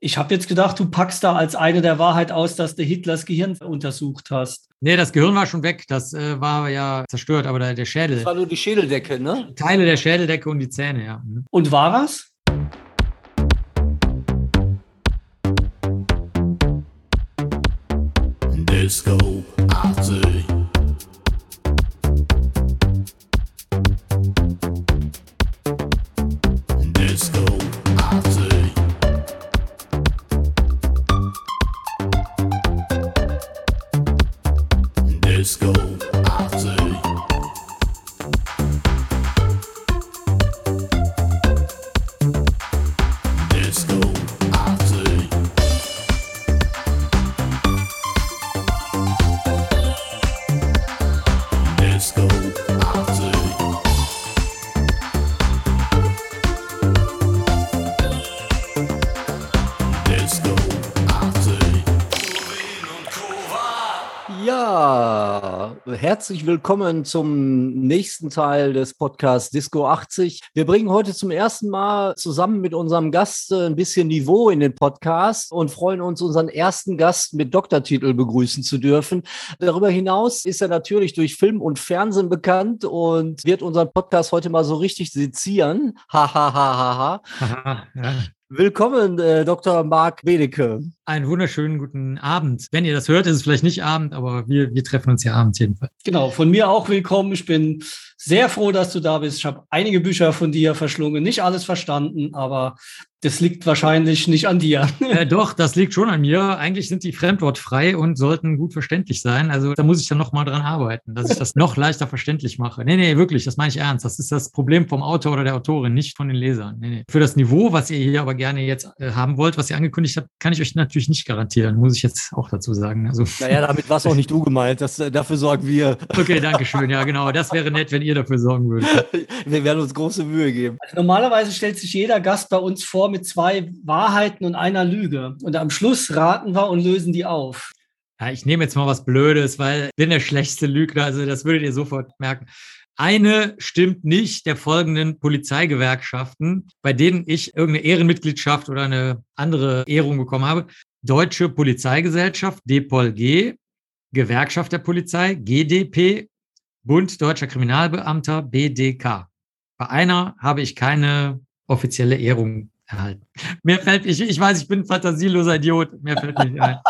Ich habe jetzt gedacht, du packst da als eine der Wahrheit aus, dass du Hitlers Gehirn untersucht hast. Nee, das Gehirn war schon weg. Das äh, war ja zerstört, aber der, der Schädel. Das war nur die Schädeldecke, ne? Teile der Schädeldecke und die Zähne, ja. Mhm. Und war was? Herzlich willkommen zum nächsten Teil des Podcasts Disco 80. Wir bringen heute zum ersten Mal zusammen mit unserem Gast äh, ein bisschen Niveau in den Podcast und freuen uns, unseren ersten Gast mit Doktortitel begrüßen zu dürfen. Darüber hinaus ist er natürlich durch Film und Fernsehen bekannt und wird unseren Podcast heute mal so richtig sezieren. Ha, ha, ha, ha, ha. Willkommen, äh, Dr. Marc Bedeke. Einen wunderschönen guten Abend. Wenn ihr das hört, ist es vielleicht nicht Abend, aber wir, wir treffen uns ja abends jedenfalls. Genau, von mir auch willkommen. Ich bin sehr froh, dass du da bist. Ich habe einige Bücher von dir verschlungen, nicht alles verstanden, aber das liegt wahrscheinlich nicht an dir. äh, doch, das liegt schon an mir. Eigentlich sind die fremdwortfrei und sollten gut verständlich sein. Also da muss ich dann noch mal dran arbeiten, dass ich das noch leichter verständlich mache. Nee, nee, wirklich, das meine ich ernst. Das ist das Problem vom Autor oder der Autorin, nicht von den Lesern. Nee, nee. Für das Niveau, was ihr hier aber gerne jetzt äh, haben wollt, was ihr angekündigt habt, kann ich euch natürlich nicht garantieren, muss ich jetzt auch dazu sagen. Also Naja, damit war es auch nicht du gemeint. Das, äh, dafür sorgen wir. Okay, danke schön. Ja, genau. Das wäre nett, wenn ihr dafür sorgen würdet. Wir werden uns große Mühe geben. Also normalerweise stellt sich jeder Gast bei uns vor mit zwei Wahrheiten und einer Lüge. Und am Schluss raten wir und lösen die auf. Ja, ich nehme jetzt mal was Blödes, weil ich bin der schlechteste Lügner. Also das würdet ihr sofort merken. Eine stimmt nicht der folgenden Polizeigewerkschaften, bei denen ich irgendeine Ehrenmitgliedschaft oder eine andere Ehrung bekommen habe. Deutsche Polizeigesellschaft, DPOLG, Gewerkschaft der Polizei, GDP, Bund Deutscher Kriminalbeamter, BDK. Bei einer habe ich keine offizielle Ehrung erhalten. Mir fällt, ich, ich weiß, ich bin ein fantasieloser Idiot. Mir fällt nicht ein.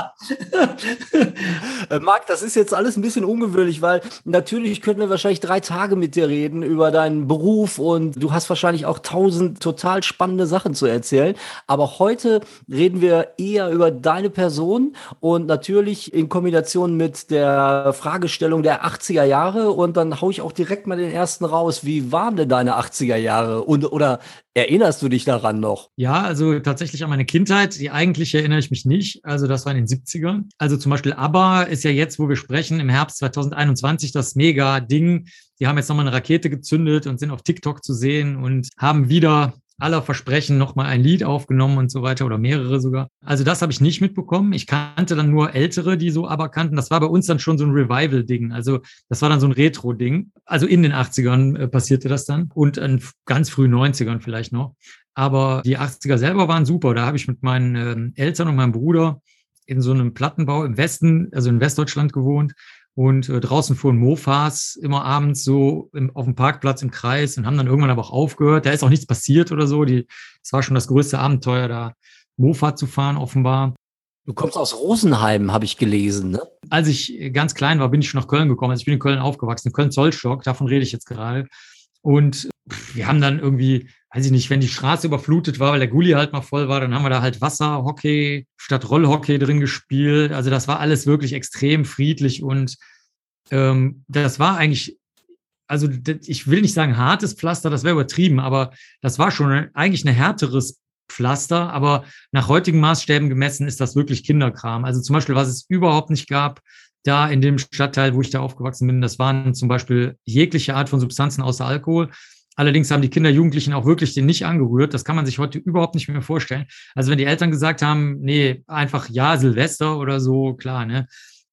Äh, Marc, das ist jetzt alles ein bisschen ungewöhnlich, weil natürlich könnten wir wahrscheinlich drei Tage mit dir reden über deinen Beruf und du hast wahrscheinlich auch tausend total spannende Sachen zu erzählen. Aber heute reden wir eher über deine Person und natürlich in Kombination mit der Fragestellung der 80er Jahre. Und dann hau ich auch direkt mal den ersten raus. Wie waren denn deine 80er Jahre? Und, oder erinnerst du dich daran noch? Ja, also tatsächlich an meine Kindheit. Die eigentlich erinnere ich mich nicht. Also das war in den 70ern. Also zum Beispiel ABBA ist ja jetzt, wo wir sprechen, im Herbst 2021 das Mega-Ding. Die haben jetzt nochmal eine Rakete gezündet und sind auf TikTok zu sehen und haben wieder aller Versprechen nochmal ein Lied aufgenommen und so weiter oder mehrere sogar. Also das habe ich nicht mitbekommen. Ich kannte dann nur ältere, die so aber kannten. Das war bei uns dann schon so ein Revival-Ding. Also das war dann so ein Retro-Ding. Also in den 80ern äh, passierte das dann und in ganz frühen 90ern vielleicht noch. Aber die 80er selber waren super. Da habe ich mit meinen ähm, Eltern und meinem Bruder in so einem Plattenbau im Westen, also in Westdeutschland gewohnt. Und äh, draußen fuhren Mofas immer abends so im, auf dem Parkplatz im Kreis und haben dann irgendwann aber auch aufgehört. Da ist auch nichts passiert oder so. Die, es war schon das größte Abenteuer, da Mofa zu fahren, offenbar. Du kommst aus Rosenheim, habe ich gelesen, ne? Als ich ganz klein war, bin ich schon nach Köln gekommen. Also ich bin in Köln aufgewachsen, in Köln-Zollstock, davon rede ich jetzt gerade. Und wir haben dann irgendwie, weiß ich nicht, wenn die Straße überflutet war, weil der Gully halt mal voll war, dann haben wir da halt Wasserhockey statt Rollhockey drin gespielt. Also das war alles wirklich extrem friedlich und ähm, das war eigentlich, also ich will nicht sagen hartes Pflaster, das wäre übertrieben, aber das war schon eigentlich ein härteres Pflaster, aber nach heutigen Maßstäben gemessen ist das wirklich Kinderkram. Also zum Beispiel, was es überhaupt nicht gab, da in dem Stadtteil, wo ich da aufgewachsen bin, das waren zum Beispiel jegliche Art von Substanzen außer Alkohol. Allerdings haben die Kinder, Jugendlichen auch wirklich den nicht angerührt. Das kann man sich heute überhaupt nicht mehr vorstellen. Also wenn die Eltern gesagt haben, nee, einfach ja, Silvester oder so, klar, ne?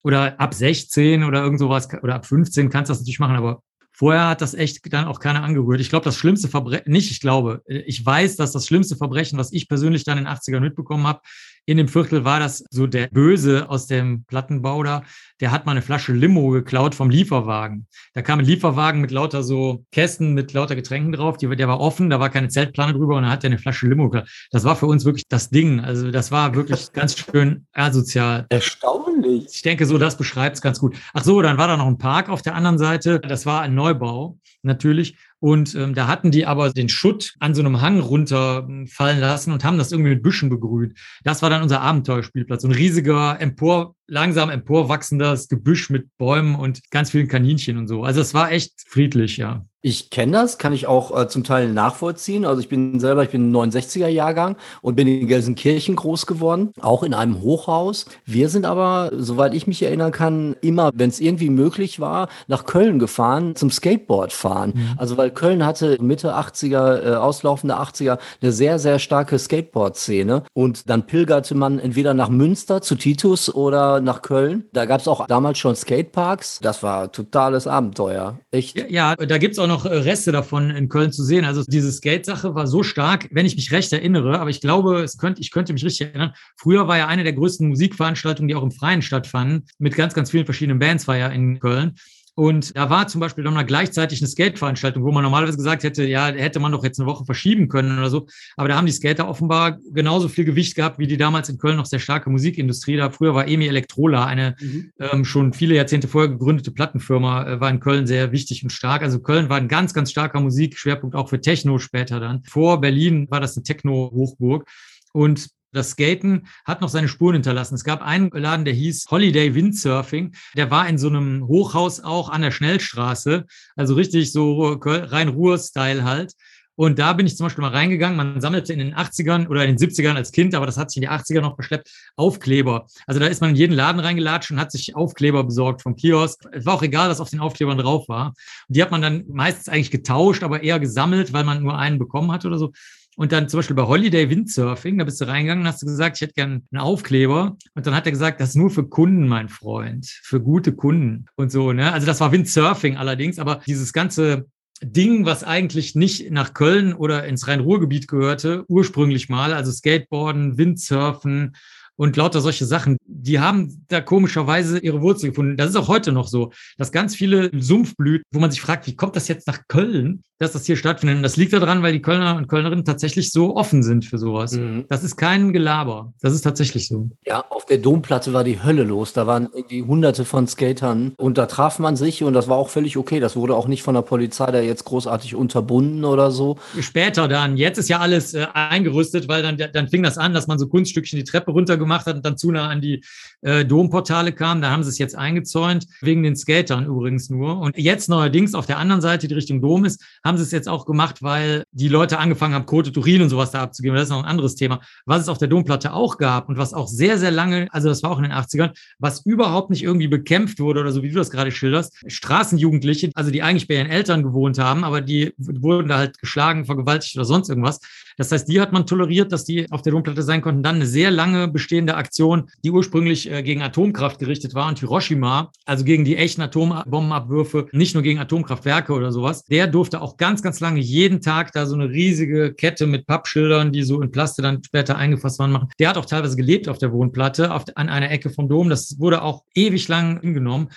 Oder ab 16 oder irgend sowas oder ab 15 kannst du das natürlich machen, aber Vorher hat das echt dann auch keiner angerührt. Ich glaube, das schlimmste Verbrechen, nicht ich glaube, ich weiß, dass das schlimmste Verbrechen, was ich persönlich dann in den 80ern mitbekommen habe, in dem Viertel war das so der Böse aus dem Plattenbau da, der hat mal eine Flasche Limo geklaut vom Lieferwagen. Da kam ein Lieferwagen mit lauter so Kästen mit lauter Getränken drauf, die, der war offen, da war keine Zeltplane drüber und dann hat er eine Flasche Limo geklaut. Das war für uns wirklich das Ding. Also das war wirklich ganz schön asozial. Erstaunlich. Ich denke, so das beschreibt es ganz gut. Ach so, dann war da noch ein Park auf der anderen Seite. Das war ein Neubau natürlich. Und ähm, da hatten die aber den Schutt an so einem Hang runterfallen lassen und haben das irgendwie mit Büschen begrünt. Das war dann unser Abenteuerspielplatz. So ein riesiger, empor, langsam emporwachsendes Gebüsch mit Bäumen und ganz vielen Kaninchen und so. Also es war echt friedlich, ja. Ich kenne das, kann ich auch äh, zum Teil nachvollziehen. Also ich bin selber, ich bin 69er Jahrgang und bin in Gelsenkirchen groß geworden, auch in einem Hochhaus. Wir sind aber, soweit ich mich erinnern kann, immer, wenn es irgendwie möglich war, nach Köln gefahren zum Skateboard fahren. Mhm. Also weil Köln hatte Mitte 80er, äh, auslaufende 80er, eine sehr, sehr starke Skateboard-Szene. Und dann pilgerte man entweder nach Münster zu Titus oder nach Köln. Da gab es auch damals schon Skateparks. Das war totales Abenteuer. Echt. Ja, ja da gibt's auch noch noch äh, Reste davon in Köln zu sehen. Also diese Skate-Sache war so stark, wenn ich mich recht erinnere, aber ich glaube, es könnte, ich könnte mich richtig erinnern. Früher war ja eine der größten Musikveranstaltungen, die auch im Freien stattfanden, mit ganz, ganz vielen verschiedenen Bands war ja in Köln. Und da war zum Beispiel dann mal gleichzeitig eine Skate-Veranstaltung, wo man normalerweise gesagt hätte, ja, hätte man doch jetzt eine Woche verschieben können oder so. Aber da haben die Skater offenbar genauso viel Gewicht gehabt wie die damals in Köln noch sehr starke Musikindustrie. Da früher war EMI Elektrola, eine mhm. ähm, schon viele Jahrzehnte vorher gegründete Plattenfirma, äh, war in Köln sehr wichtig und stark. Also Köln war ein ganz, ganz starker Musikschwerpunkt, auch für Techno später dann. Vor Berlin war das eine Techno-Hochburg. Und das Skaten hat noch seine Spuren hinterlassen. Es gab einen Laden, der hieß Holiday Windsurfing. Der war in so einem Hochhaus auch an der Schnellstraße. Also richtig so rein Ruhr-Style halt. Und da bin ich zum Beispiel mal reingegangen. Man sammelte in den 80ern oder in den 70ern als Kind, aber das hat sich in die 80er noch verschleppt, Aufkleber. Also da ist man in jeden Laden reingelatscht und hat sich Aufkleber besorgt vom Kiosk. Es war auch egal, was auf den Aufklebern drauf war. Und die hat man dann meistens eigentlich getauscht, aber eher gesammelt, weil man nur einen bekommen hat oder so. Und dann zum Beispiel bei Holiday Windsurfing, da bist du reingegangen und hast du gesagt, ich hätte gerne einen Aufkleber. Und dann hat er gesagt, das ist nur für Kunden, mein Freund, für gute Kunden und so. Ne? Also das war Windsurfing allerdings, aber dieses ganze Ding, was eigentlich nicht nach Köln oder ins Rhein-Ruhr-Gebiet gehörte, ursprünglich mal, also Skateboarden, Windsurfen, und lauter solche Sachen, die haben da komischerweise ihre Wurzel gefunden. Das ist auch heute noch so, dass ganz viele Sumpfblüten, wo man sich fragt, wie kommt das jetzt nach Köln, dass das hier stattfindet. Und das liegt daran, weil die Kölner und Kölnerinnen tatsächlich so offen sind für sowas. Mhm. Das ist kein Gelaber. Das ist tatsächlich so. Ja, auf der Domplatte war die Hölle los. Da waren irgendwie hunderte von Skatern und da traf man sich und das war auch völlig okay. Das wurde auch nicht von der Polizei da jetzt großartig unterbunden oder so. Später dann. Jetzt ist ja alles äh, eingerüstet, weil dann, dann fing das an, dass man so Kunststückchen die Treppe runter gemacht hat und dann zu nah an die äh, Domportale kam. Da haben sie es jetzt eingezäunt, wegen den Skatern übrigens nur. Und jetzt neuerdings auf der anderen Seite, die Richtung Dom ist, haben sie es jetzt auch gemacht, weil die Leute angefangen haben, Kote Turin und sowas da abzugeben. Das ist noch ein anderes Thema. Was es auf der Domplatte auch gab und was auch sehr, sehr lange, also das war auch in den 80ern, was überhaupt nicht irgendwie bekämpft wurde oder so, wie du das gerade schilderst, Straßenjugendliche, also die eigentlich bei ihren Eltern gewohnt haben, aber die wurden da halt geschlagen, vergewaltigt oder sonst irgendwas. Das heißt, die hat man toleriert, dass die auf der Domplatte sein konnten. Dann eine sehr lange bestehende Aktion, die ursprünglich äh, gegen Atomkraft gerichtet war und Hiroshima, also gegen die echten Atombombenabwürfe, nicht nur gegen Atomkraftwerke oder sowas. Der durfte auch ganz, ganz lange jeden Tag da so eine riesige Kette mit Pappschildern, die so in Plaste dann später eingefasst waren, machen. Der hat auch teilweise gelebt auf der Wohnplatte, auf, an einer Ecke vom Dom. Das wurde auch ewig lang hingenommen.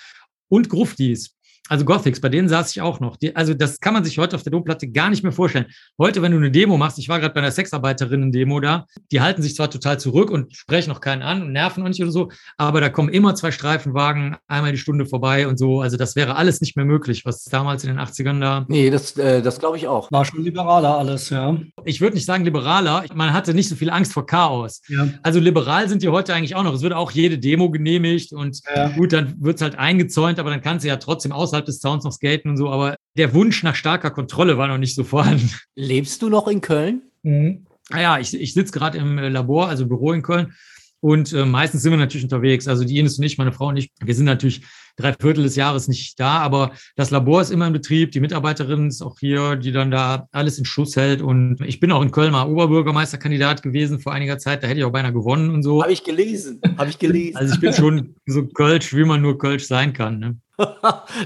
Und Gruftis. Also Gothics, bei denen saß ich auch noch. Die, also das kann man sich heute auf der Domplatte gar nicht mehr vorstellen. Heute, wenn du eine Demo machst, ich war gerade bei einer Sexarbeiterinnen-Demo da, die halten sich zwar total zurück und sprechen noch keinen an und nerven auch nicht oder so, aber da kommen immer zwei Streifenwagen einmal die Stunde vorbei und so. Also das wäre alles nicht mehr möglich, was damals in den 80ern da. Nee, das, äh, das glaube ich auch. War schon liberaler alles, ja. Ich würde nicht sagen liberaler, man hatte nicht so viel Angst vor Chaos. Ja. Also liberal sind die heute eigentlich auch noch. Es wird auch jede Demo genehmigt und ja. gut, dann wird es halt eingezäunt, aber dann kannst du ja trotzdem außerhalb außerhalb des Zauns noch skaten und so, aber der Wunsch nach starker Kontrolle war noch nicht so vorhanden. Lebst du noch in Köln? Mhm. Naja, ich, ich sitze gerade im äh, Labor, also Büro in Köln. Und äh, meistens sind wir natürlich unterwegs. Also die Ines und ich, meine Frau und ich, wir sind natürlich drei Viertel des Jahres nicht da, aber das Labor ist immer in Betrieb. Die Mitarbeiterin ist auch hier, die dann da alles in Schuss hält. Und ich bin auch in Köln mal Oberbürgermeisterkandidat gewesen vor einiger Zeit. Da hätte ich auch beinahe gewonnen und so. Habe ich gelesen. Habe ich gelesen. Also ich bin schon so Kölsch, wie man nur Kölsch sein kann. Ne?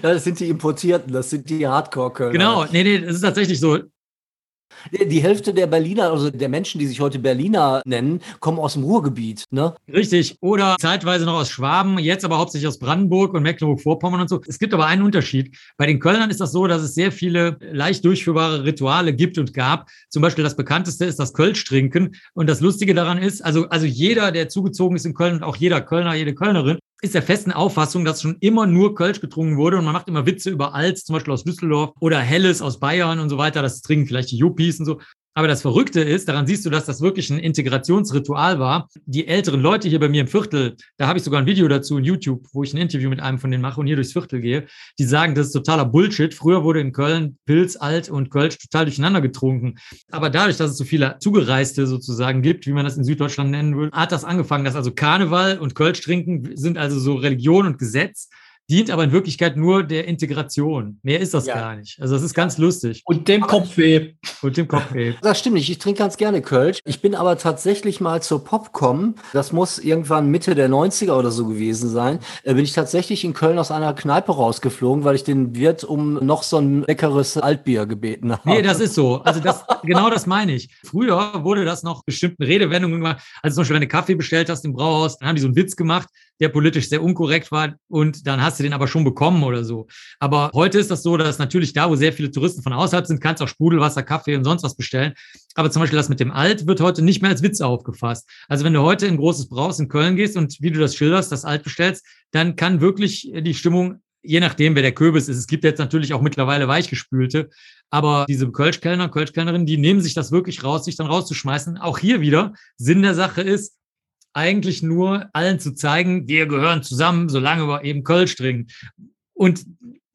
das sind die Importierten, das sind die Hardcore-Kölner. Genau, nee, nee, das ist tatsächlich so. Die Hälfte der Berliner, also der Menschen, die sich heute Berliner nennen, kommen aus dem Ruhrgebiet. Ne? Richtig. Oder zeitweise noch aus Schwaben, jetzt aber hauptsächlich aus Brandenburg und Mecklenburg-Vorpommern und so. Es gibt aber einen Unterschied. Bei den Kölnern ist das so, dass es sehr viele leicht durchführbare Rituale gibt und gab. Zum Beispiel das bekannteste ist das Kölsch trinken. Und das Lustige daran ist, also, also jeder, der zugezogen ist in Köln und auch jeder Kölner, jede Kölnerin, ist der festen Auffassung, dass schon immer nur Kölsch getrunken wurde und man macht immer Witze über Alz, zum Beispiel aus Düsseldorf oder Helles aus Bayern und so weiter. Das trinken vielleicht die Yuppies und so. Aber das Verrückte ist, daran siehst du, dass das wirklich ein Integrationsritual war. Die älteren Leute hier bei mir im Viertel, da habe ich sogar ein Video dazu in YouTube, wo ich ein Interview mit einem von denen mache und hier durchs Viertel gehe, die sagen, das ist totaler Bullshit. Früher wurde in Köln Pilz, Alt und Kölsch total durcheinander getrunken. Aber dadurch, dass es so viele Zugereiste sozusagen gibt, wie man das in Süddeutschland nennen würde, hat das angefangen, dass also Karneval und Kölsch trinken sind also so Religion und Gesetz dient aber in Wirklichkeit nur der Integration. Mehr ist das Ja. gar nicht. Also das ist ganz lustig. Und dem Kopfweh. Und dem Kopfweh. Das stimmt nicht. Ich trinke ganz gerne Kölsch. Ich bin aber tatsächlich mal zur Popcom. Das muss irgendwann Mitte der 90er oder so gewesen sein. Äh, bin ich tatsächlich in Köln aus einer Kneipe rausgeflogen, weil ich den Wirt um noch so ein leckeres Altbier gebeten habe. Nee, das ist so. Also das, genau das meine ich. Früher wurde das noch bestimmten Redewendungen gemacht. Also zum Beispiel, wenn du Kaffee bestellt hast im Brauhaus, dann haben die so einen Witz gemacht, der politisch sehr unkorrekt war und dann hast du den aber schon bekommen oder so. Aber heute ist das so, dass natürlich da, wo sehr viele Touristen von außerhalb sind, kannst du auch Sprudelwasser, Kaffee und sonst was bestellen. Aber zum Beispiel das mit dem Alt wird heute nicht mehr als Witz aufgefasst. Also wenn du heute in großes Brauhaus in Köln gehst und wie du das schilderst, das Alt bestellst, dann kann wirklich die Stimmung je nachdem, wer der Kürbis ist. Es gibt jetzt natürlich auch mittlerweile weichgespülte, aber diese Kölschkellner, Kölschkellnerinnen, die nehmen sich das wirklich raus, sich dann rauszuschmeißen. Auch hier wieder, Sinn der Sache ist, eigentlich nur allen zu zeigen, wir gehören zusammen, solange wir eben Kölsch trinken. Und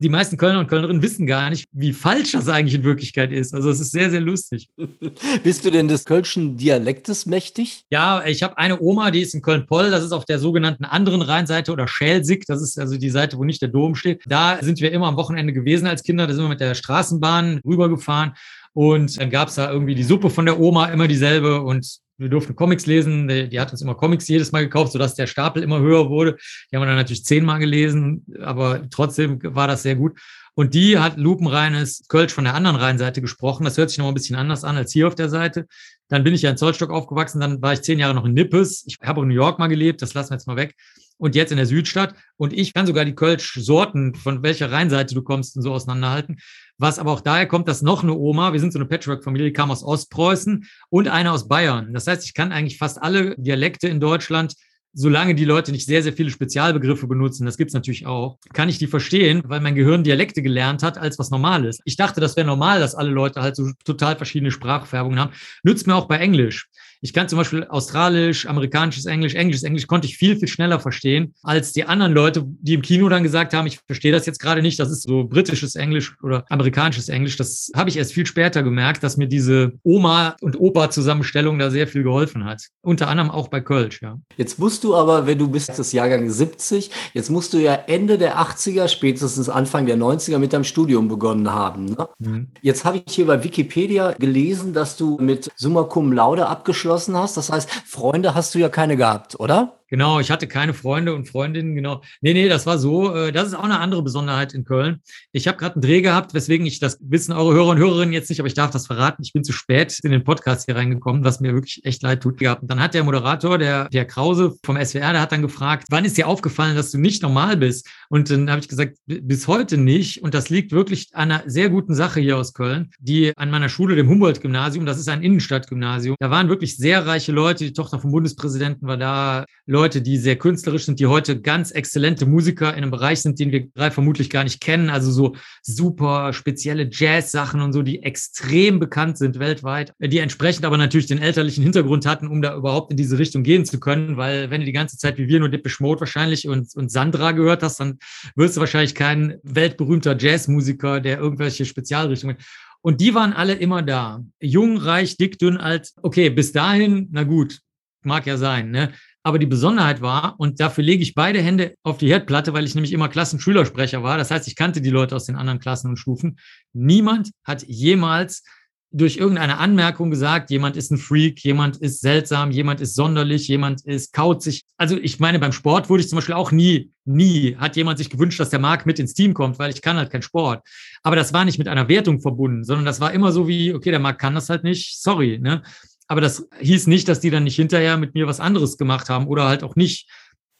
die meisten Kölner und Kölnerinnen wissen gar nicht, wie falsch das eigentlich in Wirklichkeit ist. Also es ist sehr, sehr lustig. Bist du denn des Kölschen Dialektes mächtig? Ja, ich habe eine Oma, die ist in Köln-Poll, das ist auf der sogenannten anderen Rheinseite oder Schelsig, das ist also die Seite, wo nicht der Dom steht. Da sind wir immer am Wochenende gewesen als Kinder, da sind wir mit der Straßenbahn rübergefahren und dann gab es da irgendwie die Suppe von der Oma, immer dieselbe und wir durften Comics lesen. Die, die hat uns immer Comics jedes Mal gekauft, sodass der Stapel immer höher wurde. Die haben wir dann natürlich zehnmal gelesen, aber trotzdem war das sehr gut. Und die hat lupenreines Kölsch von der anderen Rheinseite gesprochen. Das hört sich noch mal ein bisschen anders an als hier auf der Seite. Dann bin ich ja in Zollstock aufgewachsen, dann war ich zehn Jahre noch in Nippes. Ich habe in New York mal gelebt, das lassen wir jetzt mal weg. Und jetzt in der Südstadt. Und ich kann sogar die Kölsch-Sorten, von welcher Rheinseite du kommst, und so auseinanderhalten. Was aber auch daher kommt, dass noch eine Oma, wir sind so eine Patchwork-Familie, kam aus Ostpreußen und eine aus Bayern. Das heißt, ich kann eigentlich fast alle Dialekte in Deutschland solange die Leute nicht sehr, sehr viele Spezialbegriffe benutzen, das gibt's natürlich auch, kann ich die verstehen, weil mein Gehirn Dialekte gelernt hat, als was Normales. Ich dachte, das wäre normal, dass alle Leute halt so total verschiedene Sprachfärbungen haben. Nützt mir auch bei Englisch. Ich kann zum Beispiel Australisch, amerikanisches Englisch, englisches Englisch konnte ich viel, viel schneller verstehen als die anderen Leute, die im Kino dann gesagt haben, ich verstehe das jetzt gerade nicht, das ist so britisches Englisch oder amerikanisches Englisch. Das habe ich erst viel später gemerkt, dass mir diese Oma- und Opa-Zusammenstellung da sehr viel geholfen hat. Unter anderem auch bei Kölsch, ja. Jetzt musst du aber, wenn du bist das Jahrgang 70, jetzt musst du ja Ende der 80er, spätestens Anfang der 90er mit deinem Studium begonnen haben. Ne? Mhm. Jetzt habe ich hier bei Wikipedia gelesen, dass du mit Summa Cum Laude abgeschlossen hast. Das heißt, Freunde hast du ja keine gehabt, oder? Genau, ich hatte keine Freunde und Freundinnen, genau. Nee, nee, das war so. äh, Das ist auch eine andere Besonderheit in Köln. Ich habe gerade einen Dreh gehabt, weswegen ich, das wissen eure Hörer und Hörerinnen jetzt nicht, aber ich darf das verraten. Ich bin zu spät in den Podcast hier reingekommen, was mir wirklich echt leid tut. gehabt. Und dann hat der Moderator, der, der Krause vom SWR, der hat dann gefragt, wann ist dir aufgefallen, dass du nicht normal bist? Und dann habe ich gesagt, "B- bis heute nicht. Und das liegt wirklich an einer sehr guten Sache hier aus Köln, die an meiner Schule, dem Humboldt-Gymnasium, das ist ein Innenstadtgymnasium, da waren wirklich sehr reiche Leute. Die Tochter vom Bundespräsidenten war da, Leute, die sehr künstlerisch sind, die heute ganz exzellente Musiker in einem Bereich sind, den wir drei vermutlich gar nicht kennen. Also so super spezielle Jazz-Sachen und so, die extrem bekannt sind weltweit, die entsprechend aber natürlich den elterlichen Hintergrund hatten, um da überhaupt in diese Richtung gehen zu können. Weil wenn du die ganze Zeit wie wir nur Depeche Mode wahrscheinlich und, und Sandra gehört hast, dann wirst du wahrscheinlich kein weltberühmter Jazzmusiker, der irgendwelche Spezialrichtungen und die waren alle immer da. Jung, reich, dick, dünn, alt. Okay, bis dahin, na gut, mag ja sein, ne? Aber die Besonderheit war, und dafür lege ich beide Hände auf die Herdplatte, weil ich nämlich immer Klassenschülersprecher war. Das heißt, ich kannte die Leute aus den anderen Klassen und Stufen. Niemand hat jemals durch irgendeine Anmerkung gesagt, jemand ist ein Freak, jemand ist seltsam, jemand ist sonderlich, jemand ist kauzig. Also ich meine, beim Sport wurde ich zum Beispiel auch nie, nie hat jemand sich gewünscht, dass der Marc mit ins Team kommt, weil ich kann halt kein Sport. Aber das war nicht mit einer Wertung verbunden, sondern das war immer so wie, okay, der Marc kann das halt nicht, sorry. Ne? Aber das hieß nicht, dass die dann nicht hinterher mit mir was anderes gemacht haben oder halt auch nicht.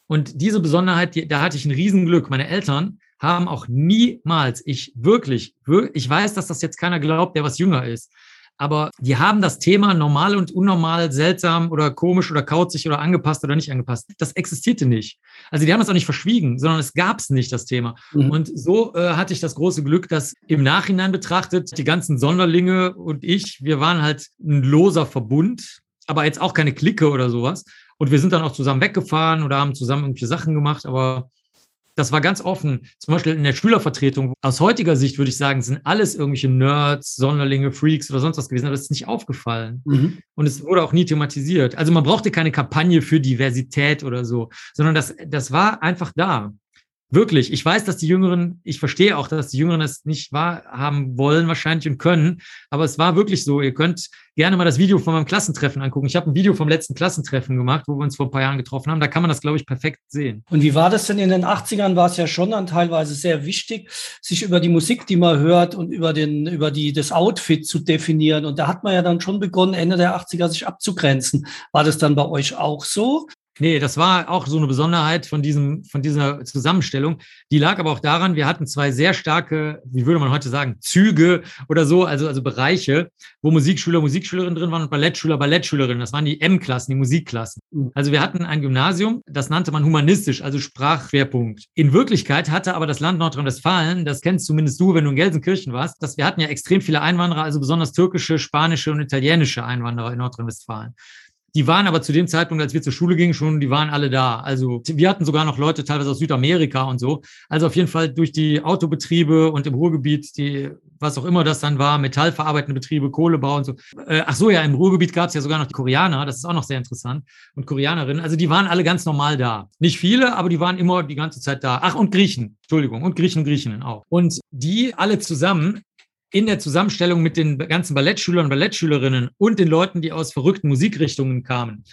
Und diese Besonderheit, die, da hatte ich ein Riesenglück. Meine Eltern haben auch niemals, ich wirklich, ich weiß, dass das jetzt keiner glaubt, der was jünger ist, aber die haben das Thema normal und unnormal, seltsam oder komisch oder kauzig oder angepasst oder nicht angepasst. Das existierte nicht. Also die haben das auch nicht verschwiegen, sondern es gab es nicht, das Thema. Mhm. Und so äh, hatte ich das große Glück, dass im Nachhinein betrachtet, die ganzen Sonderlinge und ich, wir waren halt ein loser Verbund, aber jetzt auch keine Clique oder sowas. Und wir sind dann auch zusammen weggefahren oder haben zusammen irgendwelche Sachen gemacht, aber das war ganz offen. Zum Beispiel in der Schülervertretung. Aus heutiger Sicht würde ich sagen, sind alles irgendwelche Nerds, Sonderlinge, Freaks oder sonst was gewesen, aber das ist nicht aufgefallen. Mhm. Und es wurde auch nie thematisiert. Also man brauchte keine Kampagne für Diversität oder so, sondern das, das war einfach da. Wirklich, ich weiß, dass die Jüngeren, ich verstehe auch, dass die Jüngeren es nicht wahrhaben wollen wahrscheinlich und können, aber es war wirklich so. Ihr könnt gerne mal das Video von meinem Klassentreffen angucken. Ich habe ein Video vom letzten Klassentreffen gemacht, wo wir uns vor ein paar Jahren getroffen haben. Da kann man das, glaube ich, perfekt sehen. Und wie war das denn in den 80ern? War es ja schon dann teilweise sehr wichtig, sich über die Musik, die man hört und über den, über die, das Outfit zu definieren. Und da hat man ja dann schon begonnen, Ende der 80er sich abzugrenzen. War das dann bei euch auch so? Nee, das war auch so eine Besonderheit von, diesem, von dieser Zusammenstellung. Die lag aber auch daran, wir hatten zwei sehr starke, wie würde man heute sagen, Züge oder so, also, also Bereiche, wo Musikschüler, Musikschülerinnen drin waren und Ballettschüler, Ballettschülerinnen. Das waren die M-Klassen, die Musikklassen. Mhm. Also wir hatten ein Gymnasium, das nannte man humanistisch, also Sprachschwerpunkt. In Wirklichkeit hatte aber das Land Nordrhein-Westfalen, das kennst zumindest du, wenn du in Gelsenkirchen warst, dass wir hatten ja extrem viele Einwanderer, also besonders türkische, spanische und italienische Einwanderer in Nordrhein-Westfalen. Die waren aber zu dem Zeitpunkt, als wir zur Schule gingen, schon, die waren alle da. Also wir hatten sogar noch Leute teilweise aus Südamerika und so. Also auf jeden Fall durch die Autobetriebe und im Ruhrgebiet, die, was auch immer das dann war, metallverarbeitende Betriebe, Kohlebau und so. Äh, ach so, ja, im Ruhrgebiet gab es ja sogar noch die Koreaner, das ist auch noch sehr interessant. Und Koreanerinnen, also die waren alle ganz normal da. Nicht viele, aber die waren immer die ganze Zeit da. Ach, und Griechen, Entschuldigung, und Griechen, Griechinnen auch. Und die alle zusammen in der Zusammenstellung mit den ganzen Ballettschülern und Ballettschülerinnen und den Leuten, die aus verrückten Musikrichtungen kamen,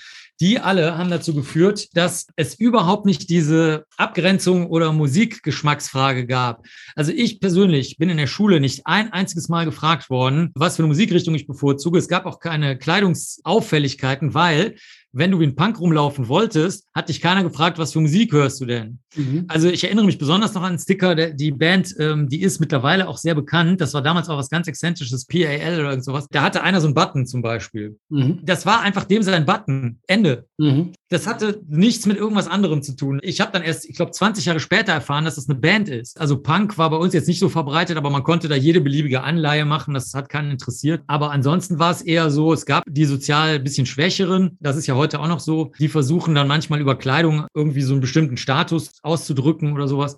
die alle haben dazu geführt, dass es überhaupt nicht diese Abgrenzung oder Musikgeschmacksfrage gab. Also ich persönlich bin in der Schule nicht ein einziges Mal gefragt worden, was für eine Musikrichtung ich bevorzuge. Es gab auch keine Kleidungsauffälligkeiten, weil wenn du wie ein Punk rumlaufen wolltest, hat dich keiner gefragt, was für Musik hörst du denn? Mhm. Also ich erinnere mich besonders noch an einen Sticker, der, die Band, ähm, die ist mittlerweile auch sehr bekannt. Das war damals auch was ganz Exzentrisches, PAL oder irgend sowas. Da hatte einer so einen Button zum Beispiel. Mhm. Das war einfach dem sein Button. Ende. Mhm. Das hatte nichts mit irgendwas anderem zu tun. Ich habe dann erst, ich glaube, 20 Jahre später erfahren, dass das eine Band ist. Also Punk war bei uns jetzt nicht so verbreitet, aber man konnte da jede beliebige Anleihe machen. Das hat keinen interessiert. Aber ansonsten war es eher so, es gab die sozial ein bisschen schwächeren. Das ist ja heute auch noch so. Die versuchen dann manchmal über Kleidung irgendwie so einen bestimmten Status auszudrücken oder sowas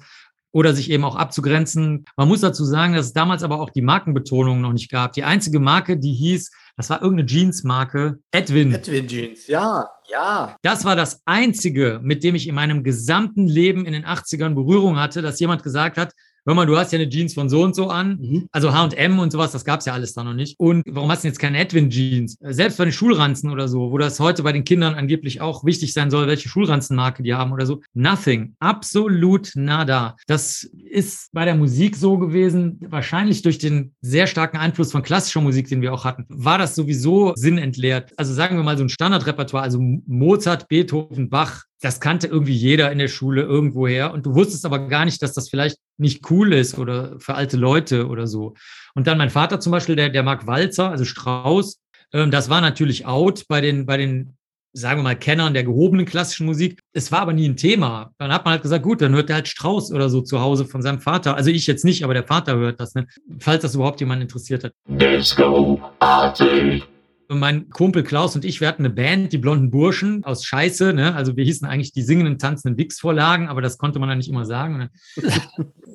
oder sich eben auch abzugrenzen. Man muss dazu sagen, dass es damals aber auch die Markenbetonung noch nicht gab. Die einzige Marke, die hieß, das war irgendeine Jeans-Marke, Edwin. Edwin Jeans, ja, ja. Das war das einzige, mit dem ich in meinem gesamten Leben in den 80ern Berührung hatte, dass jemand gesagt hat, hör mal, du hast ja eine Jeans von so und so an. Mhm. Also H&M und sowas, das gab's ja alles da noch nicht. Und warum hast du jetzt keine Edwin-Jeans? Selbst bei den Schulranzen oder so, wo das heute bei den Kindern angeblich auch wichtig sein soll, welche Schulranzenmarke die haben oder so. Nothing. Absolut nada. Das ist bei der Musik so gewesen, wahrscheinlich durch den sehr starken Einfluss von klassischer Musik, den wir auch hatten, war das sowieso sinnentleert. Also sagen wir mal so ein Standardrepertoire, also Mozart, Beethoven, Bach, das kannte irgendwie jeder in der Schule irgendwoher und du wusstest aber gar nicht, dass das vielleicht nicht cool ist oder für alte Leute oder so. Und dann mein Vater zum Beispiel, der, der mag Walzer, also Strauß. Ähm, das war natürlich out bei den, bei den, sagen wir mal, Kennern der gehobenen klassischen Musik. Es war aber nie ein Thema. Dann hat man halt gesagt, gut, dann hört er halt Strauß oder so zu Hause von seinem Vater. Also ich jetzt nicht, aber der Vater hört das, ne? falls das überhaupt jemand interessiert hat. Disco Party. Mein Kumpel Klaus und ich, wir hatten eine Band, die Blonden Burschen aus Scheiße. Ne? Also wir hießen eigentlich die singenden, tanzenden Wix-Vorlagen, aber das konnte man dann nicht immer sagen.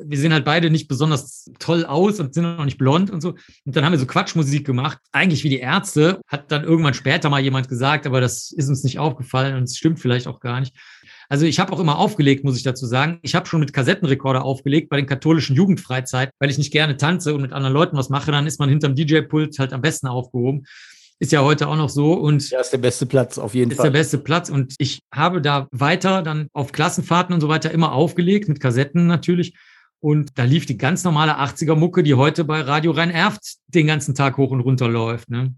wir sehen halt beide nicht besonders toll aus und sind auch nicht blond und so. Und dann haben wir so Quatschmusik gemacht, eigentlich wie die Ärzte, hat dann irgendwann später mal jemand gesagt, aber das ist uns nicht aufgefallen und es stimmt vielleicht auch gar nicht. Also ich habe auch immer aufgelegt, muss ich dazu sagen. Ich habe schon mit Kassettenrekorder aufgelegt bei den katholischen Jugendfreizeiten, weil ich nicht gerne tanze und mit anderen Leuten was mache, dann ist man hinterm DJ-Pult halt am besten aufgehoben. Ist ja heute auch noch so und Ja, ist der beste Platz, auf jeden ist Fall. der beste Platz. Und ich habe da weiter dann auf Klassenfahrten und so weiter immer aufgelegt, mit Kassetten natürlich. Und da lief die ganz normale 80er-Mucke, die heute bei Radio Rhein-Erft den ganzen Tag hoch und runter läuft. Ne?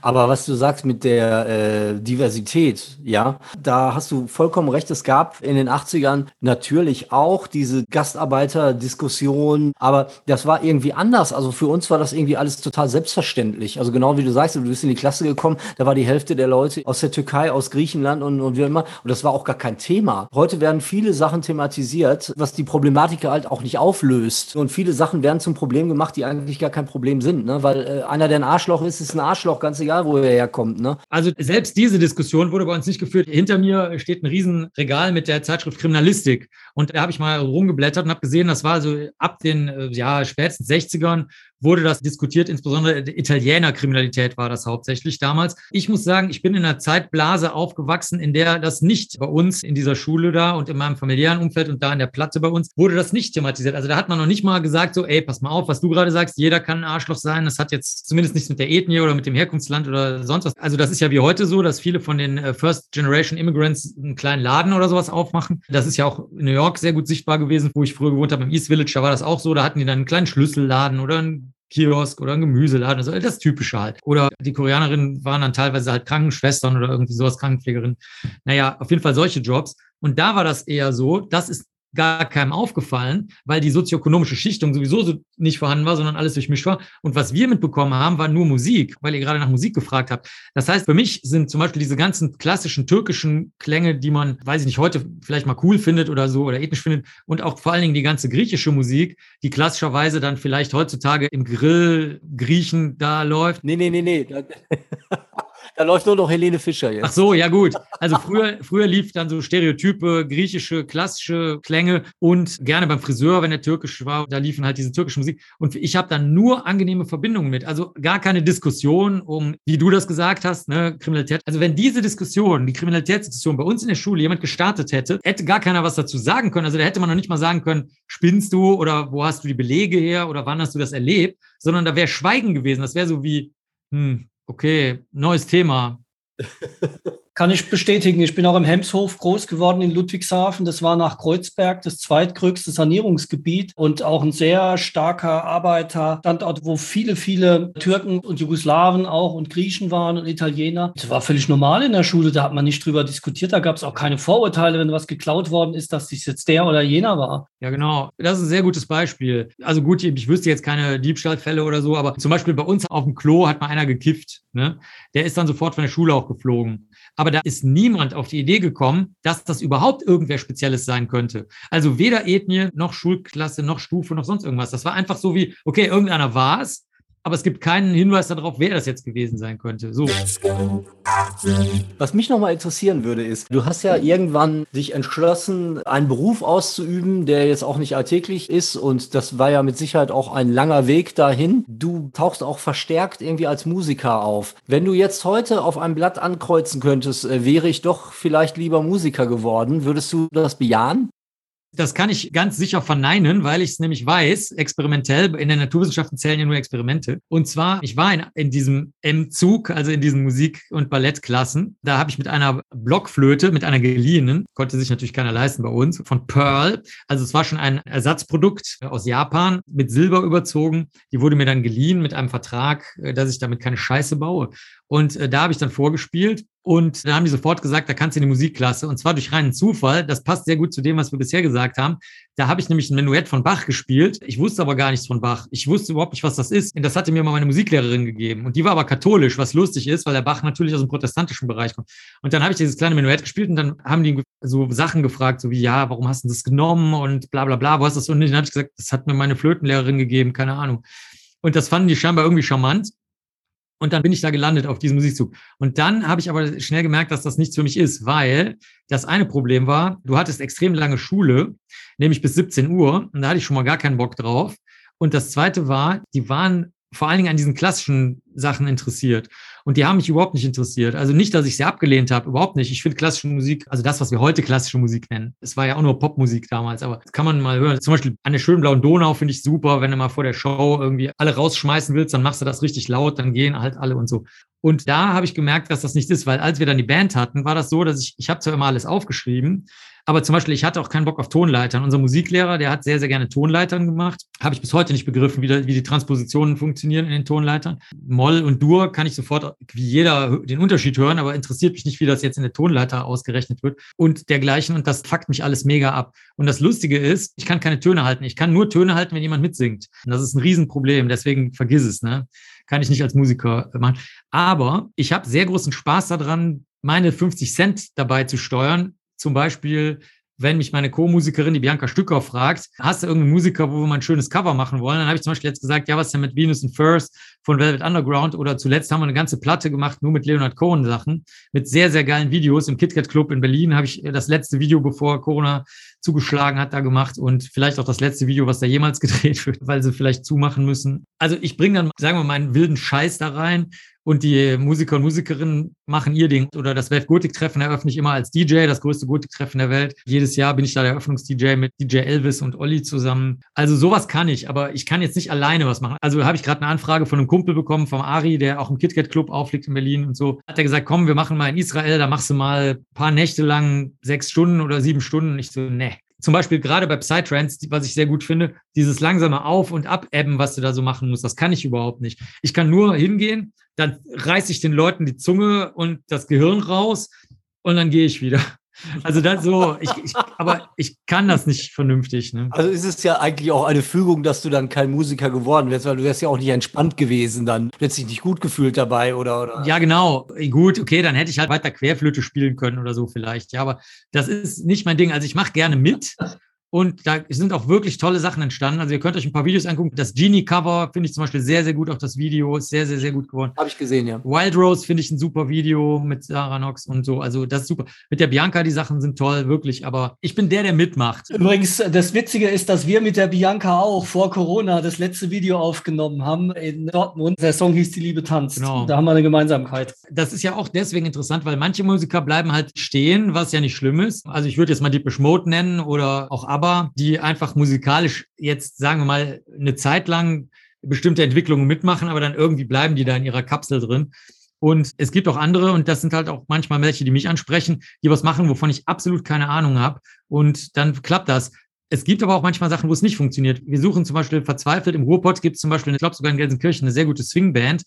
Aber was du sagst mit der äh, Diversität, ja, da hast du vollkommen recht. Es gab in den 80ern natürlich auch diese Gastarbeiterdiskussion, aber das war irgendwie anders. Also für uns war das irgendwie alles total selbstverständlich. Also genau wie du sagst, du bist in die Klasse gekommen, da war die Hälfte der Leute aus der Türkei, aus Griechenland und, und wie immer. Und das war auch gar kein Thema. Heute werden viele Sachen thematisiert, was die Problematik halt auch nicht auflöst. Und viele Sachen werden zum Problem gemacht, die eigentlich gar kein Problem sind. Ne? Weil äh, einer, der ein Arschloch ist, ist ein Arschloch, ganz egal, wo er herkommt. Ne? Also selbst diese Diskussion wurde bei uns nicht geführt. Hinter mir steht ein Riesenregal mit der Zeitschrift Kriminalistik. Und da habe ich mal rumgeblättert und habe gesehen, das war so ab den äh, ja, spätestens 60ern wurde das diskutiert, insbesondere Italienerkriminalität war das hauptsächlich damals. Ich muss sagen, ich bin in einer Zeitblase aufgewachsen, in der das nicht bei uns in dieser Schule da und in meinem familiären Umfeld und da in der Platte bei uns wurde das nicht thematisiert. Also da hat man noch nicht mal gesagt, so, ey, pass mal auf, was du gerade sagst, jeder kann ein Arschloch sein. Das hat jetzt zumindest nichts mit der Ethnie oder mit dem Herkunftsland oder sonst was. Also das ist ja wie heute so, dass viele von den äh, First Generation Immigrants einen kleinen Laden oder sowas aufmachen. Das ist ja auch in New York sehr gut sichtbar gewesen, wo ich früher gewohnt habe, im East Village, da war das auch so. Da hatten die dann einen kleinen Schlüsselladen oder einen Kiosk oder ein Gemüseladen, also das Typische halt. Oder die Koreanerinnen waren dann teilweise halt Krankenschwestern oder irgendwie sowas, Krankenpflegerinnen. Naja, auf jeden Fall solche Jobs. Und da war das eher so, das ist gar keinem aufgefallen, weil die sozioökonomische Schichtung sowieso so nicht vorhanden war, sondern alles durchmischt war. Und was wir mitbekommen haben, war nur Musik, weil ihr gerade nach Musik gefragt habt. Das heißt, für mich sind zum Beispiel diese ganzen klassischen türkischen Klänge, die man, weiß ich nicht, heute vielleicht mal cool findet oder so oder ethnisch findet und auch vor allen Dingen die ganze griechische Musik, die klassischerweise dann vielleicht heutzutage im Grill Griechen da läuft. Nee, nee, nee, nee. Da, läuft nur noch Helene Fischer jetzt. Ach so, ja gut. Also früher, früher lief dann so Stereotype, griechische, klassische Klänge und gerne beim Friseur, wenn der türkisch war, da liefen halt diese türkische Musik. Und ich habe dann nur angenehme Verbindungen mit. Also gar keine Diskussion um, wie du das gesagt hast, ne, Kriminalität. Also wenn diese Diskussion, die Kriminalitätsdiskussion bei uns in der Schule jemand gestartet hätte, hätte gar keiner was dazu sagen können. Also da hätte man noch nicht mal sagen können, spinnst du oder wo hast du die Belege her oder wann hast du das erlebt, sondern da wäre Schweigen gewesen. Das wäre so wie, hm, okay, neues Thema. Kann ich bestätigen. Ich bin auch im Hemshof groß geworden in Ludwigshafen. Das war nach Kreuzberg das zweitgrößte Sanierungsgebiet und auch ein sehr starker Arbeiterstandort, wo viele, viele Türken und Jugoslawen auch und Griechen waren und Italiener. Das war völlig normal in der Schule. Da hat man nicht drüber diskutiert. Da gab es auch keine Vorurteile, wenn was geklaut worden ist, dass das jetzt der oder jener war. Ja, genau. Das ist ein sehr gutes Beispiel. Also gut, ich wüsste jetzt keine Diebstahlfälle oder so, aber zum Beispiel bei uns auf dem Klo hat mal einer gekifft. Ne? Der ist dann sofort von der Schule auch geflogen. Aber da ist niemand auf die Idee gekommen, dass das überhaupt irgendwer Spezielles sein könnte. Also weder Ethnie, noch Schulklasse, noch Stufe, noch sonst irgendwas. Das war einfach so wie, okay, irgendeiner war es, aber es gibt keinen Hinweis darauf, wer das jetzt gewesen sein könnte. So. Was mich nochmal interessieren würde, ist, du hast ja irgendwann dich entschlossen, einen Beruf auszuüben, der jetzt auch nicht alltäglich ist und das war ja mit Sicherheit auch ein langer Weg dahin. Du tauchst auch verstärkt irgendwie als Musiker auf. Wenn du jetzt heute auf einem Blatt ankreuzen könntest, äh, wäre ich doch vielleicht lieber Musiker geworden, würdest du das bejahen? Das kann ich ganz sicher verneinen, weil ich es nämlich weiß, experimentell, in den Naturwissenschaften zählen ja nur Experimente. Und zwar, ich war in, in diesem M-Zug, also in diesen Musik- und Ballettklassen. Da habe ich mit einer Blockflöte, mit einer geliehenen, konnte sich natürlich keiner leisten bei uns, von Pearl. Also es war schon ein Ersatzprodukt aus Japan mit Silber überzogen. Die wurde mir dann geliehen mit einem Vertrag, äh, dass ich damit keine Scheiße baue. Und äh, da habe ich dann vorgespielt und da haben die sofort gesagt, da kannst du in die Musikklasse. Und zwar durch reinen Zufall. Das passt sehr gut zu dem, was wir bisher gesagt haben. Da habe ich nämlich ein Menuett von Bach gespielt. Ich wusste aber gar nichts von Bach. Ich wusste überhaupt nicht, was das ist. Und das hatte mir mal meine Musiklehrerin gegeben. Und die war aber katholisch, was lustig ist, weil der Bach natürlich aus dem protestantischen Bereich kommt. Und dann habe ich dieses kleine Menuett gespielt und dann haben die so Sachen gefragt, so wie, ja, warum hast du das genommen und bla bla bla, wo hast du das? Und dann habe ich gesagt, das hat mir meine Flötenlehrerin gegeben, keine Ahnung. Und das fanden die scheinbar irgendwie charmant. Und dann bin ich da gelandet auf diesem Musikzug. Und dann habe ich aber schnell gemerkt, dass das nichts für mich ist, weil das eine Problem war, du hattest extrem lange Schule, nämlich bis 17 Uhr. Und da hatte ich schon mal gar keinen Bock drauf. Und das zweite war, die waren vor allen Dingen an diesen klassischen Sachen interessiert. Und die haben mich überhaupt nicht interessiert. Also nicht, dass ich sie abgelehnt habe, überhaupt nicht. Ich finde klassische Musik, also das, was wir heute klassische Musik nennen. Es war ja auch nur Popmusik damals, aber das kann man mal hören. Zum Beispiel an der schönen blauen Donau finde ich super, wenn du mal vor der Show irgendwie alle rausschmeißen willst, dann machst du das richtig laut, dann gehen halt alle und so. Und da habe ich gemerkt, dass das nicht ist, weil als wir dann die Band hatten, war das so, dass ich, ich habe zwar immer alles aufgeschrieben, aber zum Beispiel, ich hatte auch keinen Bock auf Tonleitern. Unser Musiklehrer, der hat sehr, sehr gerne Tonleitern gemacht. Habe ich bis heute nicht begriffen, wie, da, wie die Transpositionen funktionieren in den Tonleitern. Moll und Dur kann ich sofort wie jeder den Unterschied hören, aber interessiert mich nicht, wie das jetzt in der Tonleiter ausgerechnet wird und dergleichen. Und das fuckt mich alles mega ab. Und das Lustige ist, ich kann keine Töne halten. Ich kann nur Töne halten, wenn jemand mitsingt. Und das ist ein Riesenproblem. Deswegen vergiss es, ne? Kann ich nicht als Musiker machen. Aber ich habe sehr großen Spaß daran, meine 50 Cent dabei zu steuern, zum Beispiel, wenn mich meine Co-Musikerin, die Bianca Stücker, fragt, hast du irgendeinen Musiker, wo wir mal ein schönes Cover machen wollen? Dann habe ich zum Beispiel jetzt gesagt, ja, was denn mit Venus and First von Velvet Underground? Oder zuletzt haben wir eine ganze Platte gemacht, nur mit Leonard Cohen Sachen, mit sehr, sehr geilen Videos. Im KitKat Club in Berlin habe ich das letzte Video, bevor Corona zugeschlagen hat, da gemacht und vielleicht auch das letzte Video, was da jemals gedreht wird, weil sie vielleicht zumachen müssen. Also ich bringe dann, sagen wir mal, meinen wilden Scheiß da rein und die Musiker und Musikerinnen machen ihr Ding. Oder das Welt Gotik Treffen eröffne ich immer als DJ, das größte Gotik Treffen der Welt. Jedes Jahr bin ich da der Eröffnungs-DJ mit DJ Elvis und Olli zusammen. Also sowas kann ich, aber ich kann jetzt nicht alleine was machen. Also habe ich gerade eine Anfrage von einem Kumpel bekommen, vom Ari, der auch im KitKat Club aufliegt in Berlin und so. Hat er gesagt, komm, wir machen mal in Israel, da machst du mal ein paar Nächte lang sechs Stunden oder sieben Stunden. Und ich so, nee, zum Beispiel gerade bei Psytrance, was ich sehr gut finde, dieses langsame Auf- und Abebben, was du da so machen musst, das kann ich überhaupt nicht. Ich kann nur hingehen, dann reiße ich den Leuten die Zunge und das Gehirn raus und dann gehe ich wieder. Also dann so, ich, ich, aber ich kann das nicht vernünftig. Ne? Also ist es ja eigentlich auch eine Fügung, dass du dann kein Musiker geworden wärst, weil du wärst ja auch nicht entspannt gewesen dann. Du hättest dich nicht gut gefühlt dabei oder, oder? Ja, genau. Gut, okay, dann hätte ich halt weiter Querflöte spielen können oder so vielleicht. Ja, aber das ist nicht mein Ding. Also ich mache gerne mit. Und da sind auch wirklich tolle Sachen entstanden. Also ihr könnt euch ein paar Videos angucken. Das Genie-Cover finde ich zum Beispiel sehr, sehr gut. Auch das Video ist sehr, sehr, sehr gut geworden. Habe ich gesehen, ja. Wild Rose finde ich ein super Video mit Sarah Knox und so. Also das ist super. Mit der Bianca, die Sachen sind toll, wirklich. Aber ich bin der, der mitmacht. Übrigens, das Witzige ist, dass wir mit der Bianca auch vor Corona das letzte Video aufgenommen haben in Dortmund. Der Song hieß Die Liebe tanzt. Genau. Da haben wir eine Gemeinsamkeit. Das ist ja auch deswegen interessant, weil manche Musiker bleiben halt stehen, was ja nicht schlimm ist. Also ich würde jetzt mal Deepish Mode nennen oder auch ABBA, die einfach musikalisch jetzt, sagen wir mal, eine Zeit lang bestimmte Entwicklungen mitmachen, aber dann irgendwie bleiben die da in ihrer Kapsel drin. Und es gibt auch andere, und das sind halt auch manchmal welche, die mich ansprechen, die was machen, wovon ich absolut keine Ahnung habe. Und dann klappt das. Es gibt aber auch manchmal Sachen, wo es nicht funktioniert. Wir suchen zum Beispiel verzweifelt. Im Ruhrpott gibt es zum Beispiel, ich glaube sogar in Gelsenkirchen, eine sehr gute Swing-Band.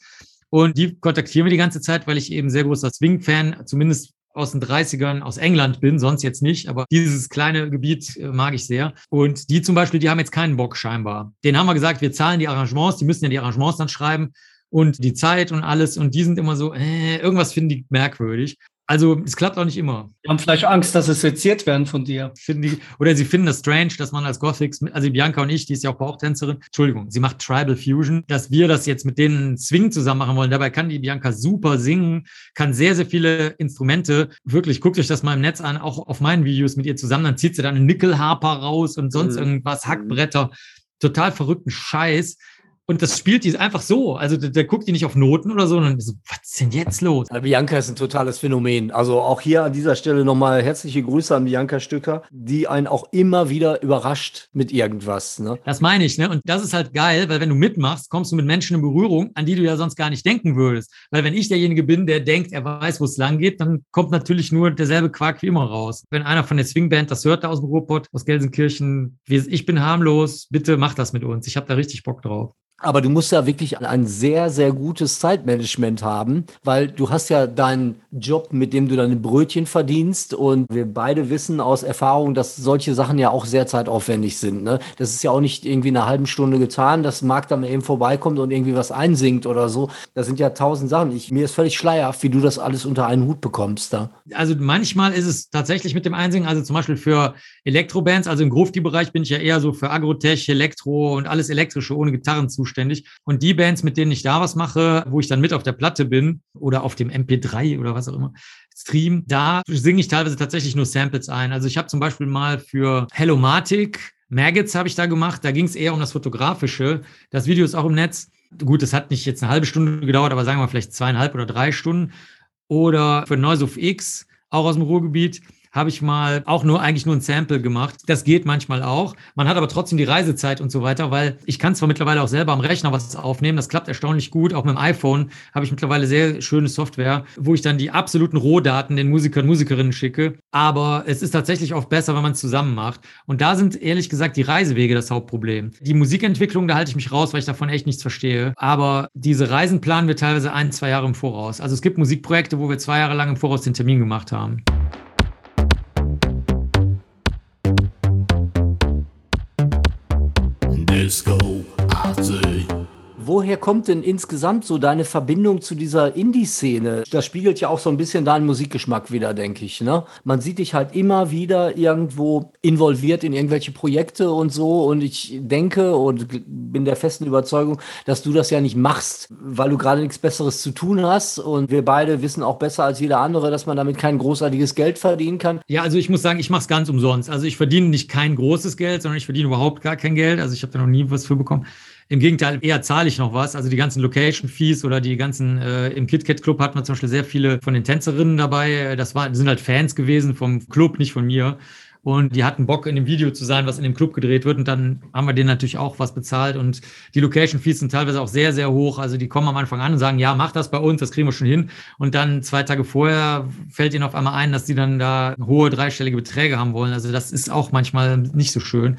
Und die kontaktieren wir die ganze Zeit, weil ich eben sehr großer Swing-Fan, zumindest aus den 30ern aus England bin, sonst jetzt nicht, aber dieses kleine Gebiet äh, mag ich sehr. Und die zum Beispiel, die haben jetzt keinen Bock scheinbar. Den haben wir gesagt, wir zahlen die Arrangements, die müssen ja die Arrangements dann schreiben und die Zeit und alles und die sind immer so, äh, irgendwas finden die merkwürdig. Also es klappt auch nicht immer. Die haben vielleicht Angst, dass sie seziert werden von dir. Finden die, oder sie finden das strange, dass man als Gothics, also Bianca und ich, die ist ja auch Bauchtänzerin, Entschuldigung, sie macht Tribal Fusion, dass wir das jetzt mit denen Swing zusammen machen wollen. Dabei kann die Bianca super singen, kann sehr, sehr viele Instrumente. Wirklich, guckt euch das mal im Netz an, auch auf meinen Videos mit ihr zusammen. Dann zieht sie dann einen Nickelharper raus und sonst Mhm. irgendwas, Hackbretter. Total verrückten Scheiß. Und das spielt die einfach so. Also der, der guckt die nicht auf Noten oder so, sondern so, was ist denn jetzt los? Bianca ist ein totales Phänomen. Also auch hier an dieser Stelle nochmal herzliche Grüße an Bianca Stücker, die einen auch immer wieder überrascht mit irgendwas. Ne? Das meine ich, ne? Und das ist halt geil, weil wenn du mitmachst, kommst du mit Menschen in Berührung, an die du ja sonst gar nicht denken würdest. Weil wenn ich derjenige bin, der denkt, er weiß, wo es lang geht, dann kommt natürlich nur derselbe Quark wie immer raus. Wenn einer von der Swingband das hört, da aus dem Ruhrpott, aus Gelsenkirchen, ich bin harmlos, bitte mach das mit uns. Ich habe da richtig Bock drauf. Aber du musst ja wirklich ein sehr, sehr gutes Zeitmanagement haben, weil du hast ja deinen Job, mit dem du deine Brötchen verdienst. Und wir beide wissen aus Erfahrung, dass solche Sachen ja auch sehr zeitaufwendig sind. Ne? Das ist ja auch nicht irgendwie in einer halben Stunde getan, dass Marc dann eben vorbeikommt und irgendwie was einsingt oder so. Das sind ja tausend Sachen. Ich, mir ist völlig schleierhaft, wie du das alles unter einen Hut bekommst da. Also manchmal ist es tatsächlich mit dem Einsingen, also zum Beispiel für Elektrobands, also im Grufti-Bereich bin ich ja eher so für Agrotech, Elektro und alles Elektrische ohne Gitarren zuständig. Zuständig. Und die Bands, mit denen ich da was mache, wo ich dann mit auf der Platte bin oder auf dem MP3 oder was auch immer, Stream, da singe ich teilweise tatsächlich nur Samples ein. Also ich habe zum Beispiel mal für Hellomatic Maggots habe ich da gemacht. Da ging es eher um das Fotografische. Das Video ist auch im Netz. Gut, das hat nicht jetzt eine halbe Stunde gedauert, aber sagen wir vielleicht zweieinhalb oder drei Stunden. Oder für Noise of X, auch aus dem Ruhrgebiet habe ich mal auch nur eigentlich nur ein Sample gemacht. Das geht manchmal auch. Man hat aber trotzdem die Reisezeit und so weiter, weil ich kann zwar mittlerweile auch selber am Rechner was aufnehmen. Das klappt erstaunlich gut. Auch mit dem iPhone habe ich mittlerweile sehr schöne Software, wo ich dann die absoluten Rohdaten den Musikern und Musikerinnen schicke. Aber es ist tatsächlich oft besser, wenn man es zusammen macht. Und da sind ehrlich gesagt die Reisewege das Hauptproblem. Die Musikentwicklung, da halte ich mich raus, weil ich davon echt nichts verstehe. Aber diese Reisen planen wir teilweise ein, zwei Jahre im Voraus. Also es gibt Musikprojekte, wo wir zwei Jahre lang im Voraus den Termin gemacht haben. Disco Artsy. Woher kommt denn insgesamt so deine Verbindung zu dieser Indie-Szene? Das spiegelt ja auch so ein bisschen deinen Musikgeschmack wieder, denke ich. Ne? Man sieht dich halt immer wieder irgendwo involviert in irgendwelche Projekte und so. Und ich denke und bin der festen Überzeugung, dass du das ja nicht machst, weil du gerade nichts Besseres zu tun hast. Und wir beide wissen auch besser als jeder andere, dass man damit kein großartiges Geld verdienen kann. Ja, also ich muss sagen, ich mache es ganz umsonst. Also ich verdiene nicht kein großes Geld, sondern ich verdiene überhaupt gar kein Geld. Also ich habe da noch nie was für bekommen. Im Gegenteil, eher zahle ich noch was. Also die ganzen Location-Fees oder die ganzen, äh, im KitKat Club hatten wir zum Beispiel sehr viele von den Tänzerinnen dabei. Das war, sind halt Fans gewesen vom Club, nicht von mir. Und die hatten Bock, in dem Video zu sein, was in dem Club gedreht wird. Und dann haben wir denen natürlich auch was bezahlt. Und die Location-Fees sind teilweise auch sehr, sehr hoch. Also die kommen am Anfang an und sagen, ja, mach das bei uns, das kriegen wir schon hin. Und dann zwei Tage vorher fällt ihnen auf einmal ein, dass die dann da hohe dreistellige Beträge haben wollen. Also das ist auch manchmal nicht so schön.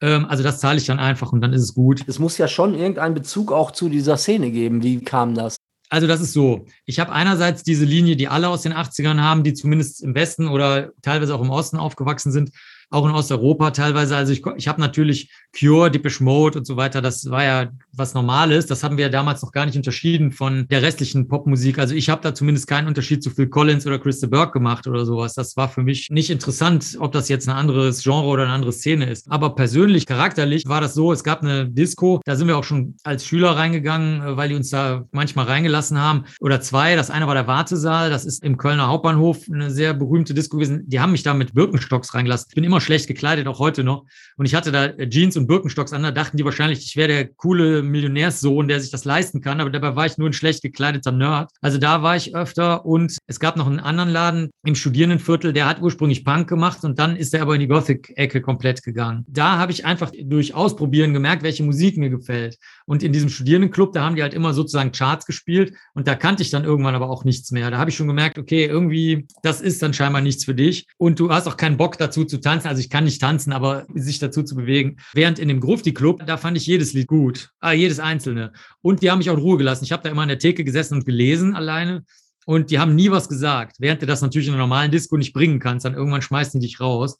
Ähm, also das zahle ich dann einfach und dann ist es gut. Es muss ja schon irgendeinen Bezug auch zu dieser Szene geben. Wie kam das? Also das ist so. Ich habe einerseits diese Linie, die alle aus den 80ern haben, die zumindest im Westen oder teilweise auch im Osten aufgewachsen sind, auch in Osteuropa teilweise. Also ich, ich habe natürlich Cure, Depeche Mode und so weiter. Das war ja was Normales. Das haben wir ja damals noch gar nicht unterschieden von der restlichen Popmusik. Also ich habe da zumindest keinen Unterschied zu Phil Collins oder Chris Burgh gemacht oder sowas. Das war für mich nicht interessant, ob das jetzt ein anderes Genre oder eine andere Szene ist. Aber persönlich, charakterlich war das so, es gab eine Disco, da sind wir auch schon als Schüler reingegangen, weil die uns da manchmal reingelassen haben. Oder zwei. Das eine war der Wartesaal. Das ist im Kölner Hauptbahnhof eine sehr berühmte Disco gewesen. Die haben mich da mit Birkenstocks reingelassen. Ich bin immer schlecht gekleidet, auch heute noch. Und ich hatte da Jeans und Birkenstocks an. Da dachten die wahrscheinlich, ich wäre der coole Millionärssohn, der sich das leisten kann. Aber dabei war ich nur ein schlecht gekleideter Nerd. Also da war ich öfter. Und es gab noch einen anderen Laden im Studierendenviertel, der hat ursprünglich Punk gemacht und dann ist er aber in die Gothic-Ecke komplett gegangen. Da habe ich einfach durch Ausprobieren gemerkt, welche Musik mir gefällt. Und in diesem Studierendenclub, da haben die halt immer sozusagen Charts gespielt und da kannte ich dann irgendwann aber auch nichts mehr. Da habe ich schon gemerkt, okay, irgendwie, das ist dann scheinbar nichts für dich. Und du hast auch keinen Bock dazu zu tanzen. Also ich kann nicht tanzen, aber sich dazu zu bewegen. Während in dem Grufti Club, da fand ich jedes Lied gut. Ah, jedes einzelne. Und die haben mich auch in Ruhe gelassen. Ich habe da immer an der Theke gesessen und gelesen alleine. Und die haben nie was gesagt, während du das natürlich in einer normalen Disco nicht bringen kannst. Dann irgendwann schmeißen die dich raus.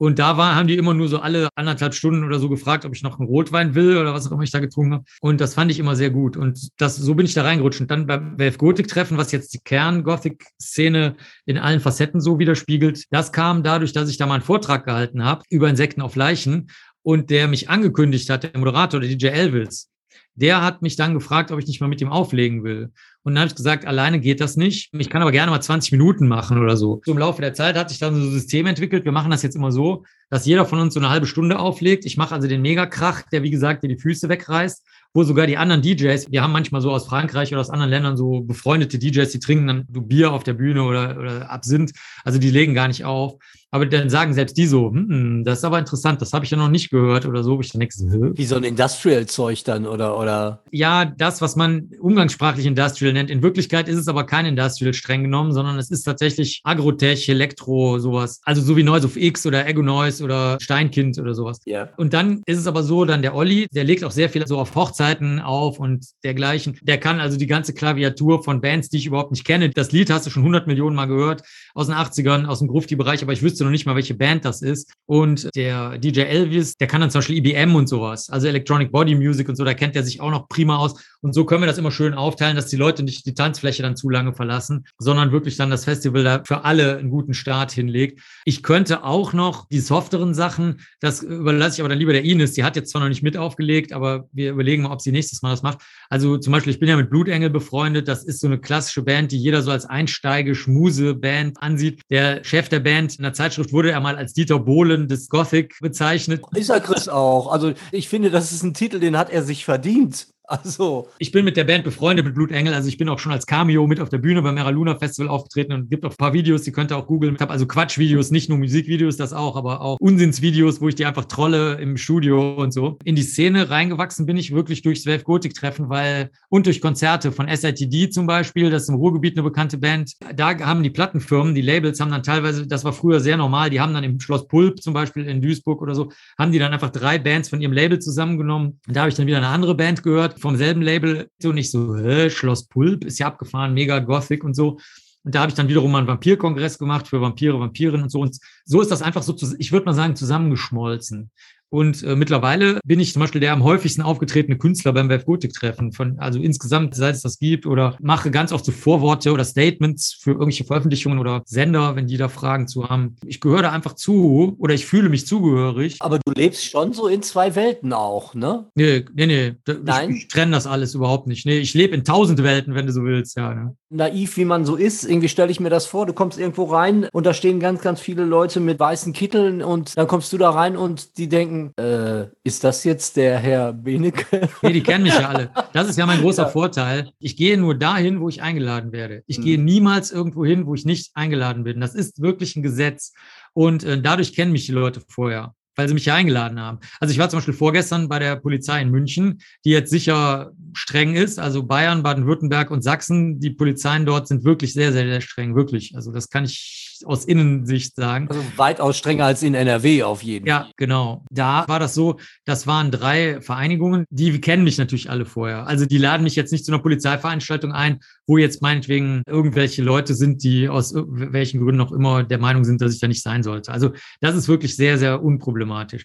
Und da war, haben die immer nur so alle anderthalb Stunden oder so gefragt, ob ich noch einen Rotwein will oder was auch immer ich da getrunken habe. Und das fand ich immer sehr gut. Und das, so bin ich da reingerutscht. Und dann beim WF Gothic-Treffen, was jetzt die Kern-Gothic-Szene in allen Facetten so widerspiegelt, das kam dadurch, dass ich da mal einen Vortrag gehalten habe über Insekten auf Leichen und der mich angekündigt hat, der Moderator, der DJ Elvis, der hat mich dann gefragt, ob ich nicht mal mit ihm auflegen will. Und dann habe ich gesagt, alleine geht das nicht. Ich kann aber gerne mal 20 Minuten machen oder so. So im Laufe der Zeit hat sich dann so ein System entwickelt. Wir machen das jetzt immer so, dass jeder von uns so eine halbe Stunde auflegt. Ich mache also den Megakrach, der wie gesagt dir die Füße wegreißt, wo sogar die anderen DJs, wir haben manchmal so aus Frankreich oder aus anderen Ländern so befreundete DJs, die trinken dann so Bier auf der Bühne oder, oder Absinth. Also die legen gar nicht auf. Aber dann sagen selbst die so, hm, das ist aber interessant, das habe ich ja noch nicht gehört oder so. Ich dann nichts. Wie so ein Industrial-Zeug dann oder, oder? Ja, das, was man umgangssprachlich Industrial nennt. In Wirklichkeit ist es aber kein Industrial streng genommen, sondern es ist tatsächlich Agrotech, Elektro, sowas. Also so wie Noise of X oder Ego Noise oder Steinkind oder sowas. Ja. Und dann ist es aber so, dann der Olli, der legt auch sehr viel so auf Hochzeiten auf und dergleichen. Der kann also die ganze Klaviatur von Bands, die ich überhaupt nicht kenne. Das Lied hast du schon 100 Millionen Mal gehört aus den 80ern, aus dem Grufti-Bereich, aber ich wüsste noch nicht mal, welche Band das ist. Und der DJ Elvis, der kann dann zum Beispiel IBM und sowas, also Electronic Body Music und so, da kennt er sich auch noch prima aus. Und so können wir das immer schön aufteilen, dass die Leute nicht die Tanzfläche dann zu lange verlassen, sondern wirklich dann das Festival da für alle einen guten Start hinlegt. Ich könnte auch noch die softeren Sachen, das überlasse ich aber dann lieber der Ines, die hat jetzt zwar noch nicht mit aufgelegt, aber wir überlegen mal, ob sie nächstes Mal das macht. Also zum Beispiel, ich bin ja mit Blutengel befreundet, das ist so eine klassische Band, die jeder so als Einsteige-Schmuse-Band ansieht. Der Chef der Band in der Zeitschrift wurde er mal als Dieter Bohlen des Gothic bezeichnet. Ist er Chris auch. Also ich finde, das ist ein Titel, den hat er sich verdient. Also. Ich bin mit der Band befreundet, mit Blutengel. Also ich bin auch schon als Cameo mit auf der Bühne beim Mera Luna Festival aufgetreten und gibt auch ein paar Videos, die könnt ihr auch googeln. Ich habe also Quatschvideos, nicht nur Musikvideos, das auch, aber auch Unsinnsvideos, wo ich die einfach trolle im Studio und so. In die Szene reingewachsen bin ich wirklich durch Zwölf Gothic-Treffen, weil und durch Konzerte von SITD zum Beispiel, das ist im Ruhrgebiet eine bekannte Band. Da haben die Plattenfirmen, die Labels haben dann teilweise, das war früher sehr normal, die haben dann im Schloss Pulp zum Beispiel in Duisburg oder so, haben die dann einfach drei Bands von ihrem Label zusammengenommen. Da habe ich dann wieder eine andere Band gehört vom selben Label so nicht so, hä, Schloss Pulp ist ja abgefahren, mega Gothic und so. Und da habe ich dann wiederum mal einen Vampirkongress gemacht für Vampire, Vampirinnen und so. Und so ist das einfach so, ich würde mal sagen, zusammengeschmolzen. Und äh, mittlerweile bin ich zum Beispiel der am häufigsten aufgetretene Künstler beim Web Gothic Treffen. Von, also insgesamt, seit es das gibt, oder mache ganz oft so Vorworte oder Statements für irgendwelche Veröffentlichungen oder Sender, wenn die da Fragen zu haben. Ich gehöre da einfach zu oder ich fühle mich zugehörig. Aber du lebst schon so in zwei Welten auch, ne? Nee, nee, nee. Nein? Ich, ich trenne das alles überhaupt nicht. Nee, ich lebe in tausend Welten, wenn du so willst, ja. Ne? Naiv, wie man so ist, irgendwie stelle ich mir das vor, du kommst irgendwo rein und da stehen ganz, ganz viele Leute mit weißen Kitteln und dann kommst du da rein und die denken, äh, ist das jetzt der Herr Benecke? Nee, die kennen mich ja alle. Das ist ja mein großer ja. Vorteil. Ich gehe nur dahin, wo ich eingeladen werde. Ich mhm. gehe niemals irgendwo hin, wo ich nicht eingeladen bin. Das ist wirklich ein Gesetz. Und äh, dadurch kennen mich die Leute vorher weil sie mich ja eingeladen haben. Also ich war zum Beispiel vorgestern bei der Polizei in München, die jetzt sicher streng ist. Also Bayern, Baden-Württemberg und Sachsen, die Polizeien dort sind wirklich sehr, sehr, sehr streng, wirklich. Also das kann ich aus Innensicht sagen. Also weitaus strenger als in NRW auf jeden Fall. Ja, genau. Da war das so, das waren drei Vereinigungen, die kennen mich natürlich alle vorher. Also die laden mich jetzt nicht zu einer Polizeiveranstaltung ein, wo jetzt meinetwegen irgendwelche Leute sind, die aus welchen Gründen auch immer der Meinung sind, dass ich da nicht sein sollte. Also das ist wirklich sehr, sehr unproblematisch.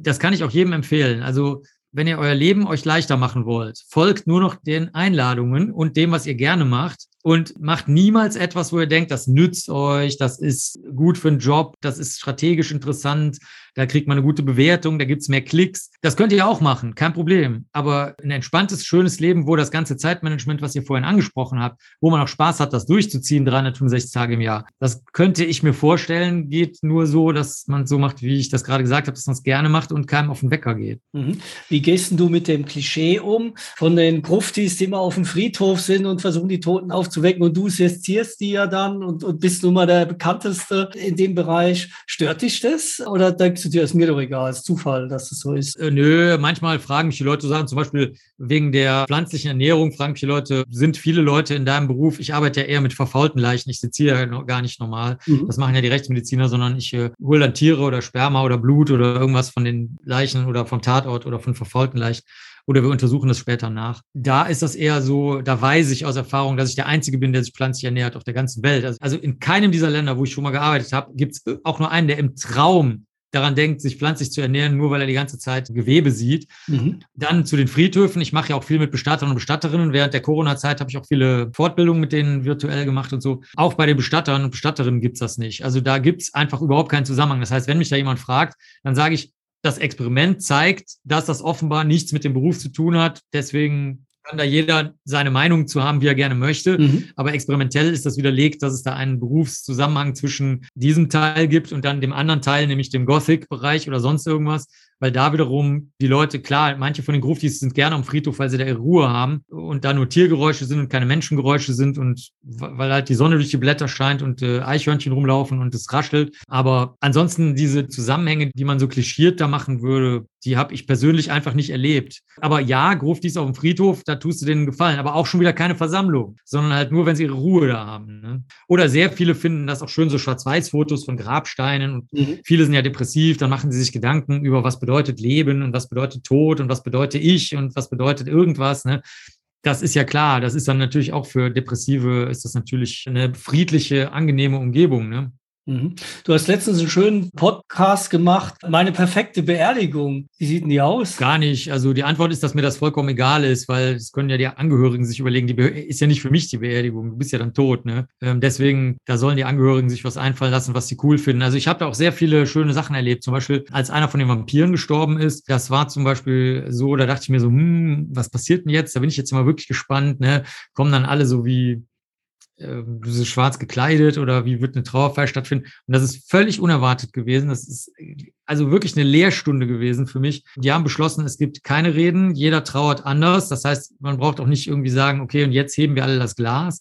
Das kann ich auch jedem empfehlen. Also wenn ihr euer Leben euch leichter machen wollt, folgt nur noch den Einladungen und dem, was ihr gerne macht und macht niemals etwas, wo ihr denkt, das nützt euch, das ist gut für einen Job, das ist strategisch interessant, da kriegt man eine gute Bewertung, da gibt's mehr Klicks. Das könnt ihr auch machen, kein Problem. Aber ein entspanntes, schönes Leben, wo das ganze Zeitmanagement, was ihr vorhin angesprochen habt, wo man auch Spaß hat, das durchzuziehen, 365 Tage im Jahr, das könnte ich mir vorstellen, geht nur so, dass man so macht, wie ich das gerade gesagt habe, dass man es gerne macht und keinem auf den Wecker geht. Mhm. Wie gehst du mit dem Klischee um von den Gruftis, die immer auf dem Friedhof sind und versuchen, die Toten aufzuwecken und du sestierst die ja dann und, und bist nun mal der bekannteste in dem Bereich. Stört dich das oder denkst du dir, ist mir doch egal, ist Zufall, dass es so ist. Äh, nö, manchmal fragen mich die Leute Sachen, zum Beispiel wegen der pflanzlichen Ernährung, fragen mich die Leute, sind viele Leute in deinem Beruf, ich arbeite ja eher mit verfaulten Leichen, ich sitze hier ja gar nicht normal, mhm. das machen ja die Rechtsmediziner, sondern ich äh, hole dann Tiere oder Sperma oder Blut oder irgendwas von den Leichen oder vom Tatort oder von verfaulten Leichen oder wir untersuchen das später nach. Da ist das eher so, da weiß ich aus Erfahrung, dass ich der Einzige bin, der sich pflanzlich ernährt auf der ganzen Welt. Also, also in keinem dieser Länder, wo ich schon mal gearbeitet habe, gibt es auch nur einen, der im Traum daran denkt, sich pflanzlich zu ernähren, nur weil er die ganze Zeit Gewebe sieht. Mhm. Dann zu den Friedhöfen. Ich mache ja auch viel mit Bestattern und Bestatterinnen. Während der Corona-Zeit habe ich auch viele Fortbildungen mit denen virtuell gemacht und so. Auch bei den Bestattern und Bestatterinnen gibt es das nicht. Also da gibt es einfach überhaupt keinen Zusammenhang. Das heißt, wenn mich da jemand fragt, dann sage ich, das Experiment zeigt, dass das offenbar nichts mit dem Beruf zu tun hat. Deswegen kann da jeder seine Meinung zu haben, wie er gerne möchte. Mhm. Aber experimentell ist das widerlegt, dass es da einen Berufszusammenhang zwischen diesem Teil gibt und dann dem anderen Teil, nämlich dem Gothic-Bereich oder sonst irgendwas weil da wiederum die Leute, klar, manche von den Gruftis sind gerne am Friedhof, weil sie da ihre Ruhe haben und da nur Tiergeräusche sind und keine Menschengeräusche sind und weil halt die Sonne durch die Blätter scheint und äh, Eichhörnchen rumlaufen und es raschelt. Aber ansonsten diese Zusammenhänge, die man so klischiert da machen würde, die habe ich persönlich einfach nicht erlebt. Aber ja, Gruftis auf dem Friedhof, da tust du denen Gefallen, aber auch schon wieder keine Versammlung, sondern halt nur, wenn sie ihre Ruhe da haben. Ne? Oder sehr viele finden das auch schön, so Schwarz-Weiß-Fotos von Grabsteinen und mhm. viele sind ja depressiv, dann machen sie sich Gedanken über was bedeutet Leben und was bedeutet Tod und was bedeutet ich und was bedeutet irgendwas. Ne? Das ist ja klar. Das ist dann natürlich auch für Depressive ist das natürlich eine friedliche, angenehme Umgebung. Ne? Mhm. Du hast letztens einen schönen Podcast gemacht, meine perfekte Beerdigung. Wie sieht denn die aus? Gar nicht. Also die Antwort ist, dass mir das vollkommen egal ist, weil es können ja die Angehörigen sich überlegen, die Be ist ja nicht für mich die Beerdigung, du bist ja dann tot. Ne? Ähm, deswegen, da sollen die Angehörigen sich was einfallen lassen, was sie cool finden. Also ich habe da auch sehr viele schöne Sachen erlebt. Zum Beispiel, als einer von den Vampiren gestorben ist, das war zum Beispiel so, da dachte ich mir so, hm, was passiert denn jetzt? Da bin ich jetzt immer wirklich gespannt. Ne? Kommen dann alle so wie du schwarz gekleidet oder wie wird eine Trauerfeier stattfinden? Und das ist völlig unerwartet gewesen. Das ist also wirklich eine Lehrstunde gewesen für mich. Die haben beschlossen, es gibt keine Reden, jeder trauert anders. Das heißt, man braucht auch nicht irgendwie sagen, okay, und jetzt heben wir alle das Glas.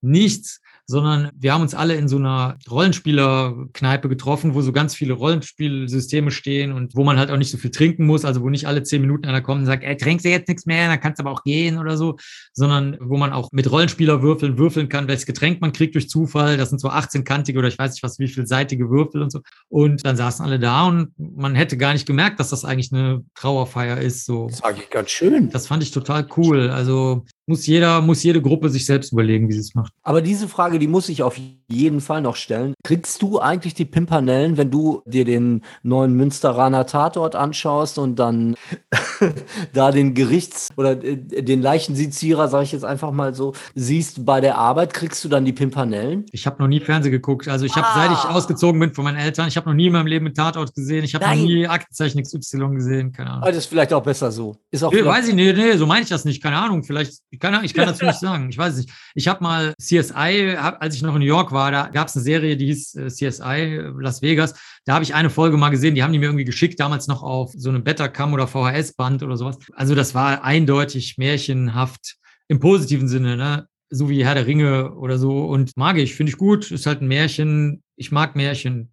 Nichts sondern wir haben uns alle in so einer Rollenspielerkneipe getroffen, wo so ganz viele Rollenspielsysteme stehen und wo man halt auch nicht so viel trinken muss, also wo nicht alle zehn Minuten einer kommt und sagt, ey, trinkst du jetzt nichts mehr, dann kannst du aber auch gehen oder so, sondern wo man auch mit Rollenspielerwürfeln würfeln kann, welches Getränk man kriegt durch Zufall. Das sind so 18-kantige oder ich weiß nicht was, wie viel seitige Würfel und so. Und dann saßen alle da und man hätte gar nicht gemerkt, dass das eigentlich eine Trauerfeier ist. So. Das war eigentlich ganz schön. Das fand ich total cool. Also muss jeder, muss jede Gruppe sich selbst überlegen, wie sie es macht. Aber diese Frage, die muss ich auf jeden Fall noch stellen. Kriegst du eigentlich die Pimpanellen, wenn du dir den neuen Münsteraner Tatort anschaust und dann da den Gerichts- oder äh, den Leichensizierer, sage ich jetzt einfach mal so, siehst bei der Arbeit, kriegst du dann die Pimpanellen? Ich habe noch nie Fernsehen geguckt. Also ich habe, ah. seit ich ausgezogen bin von meinen Eltern, ich habe noch nie in meinem Leben einen Tatort gesehen. Ich habe noch nie Aktenzeichen XY gesehen. Keine Ahnung. Aber das ist vielleicht auch besser so. Ist auch nee, weiß ich nicht. Nee, so meine ich das nicht. Keine Ahnung. Vielleicht, keine, ich kann dazu nicht sagen. Ich weiß nicht. Ich habe mal CSI, hab, als ich noch in New York war, da gab es eine Serie, die hieß äh, CSI Las Vegas. Da habe ich eine Folge mal gesehen, die haben die mir irgendwie geschickt, damals noch auf so einem Betacam oder VHS-Band oder sowas. Also das war eindeutig märchenhaft im positiven Sinne, ne? so wie Herr der Ringe oder so. Und mag ich, finde ich gut. Ist halt ein Märchen. Ich mag Märchen.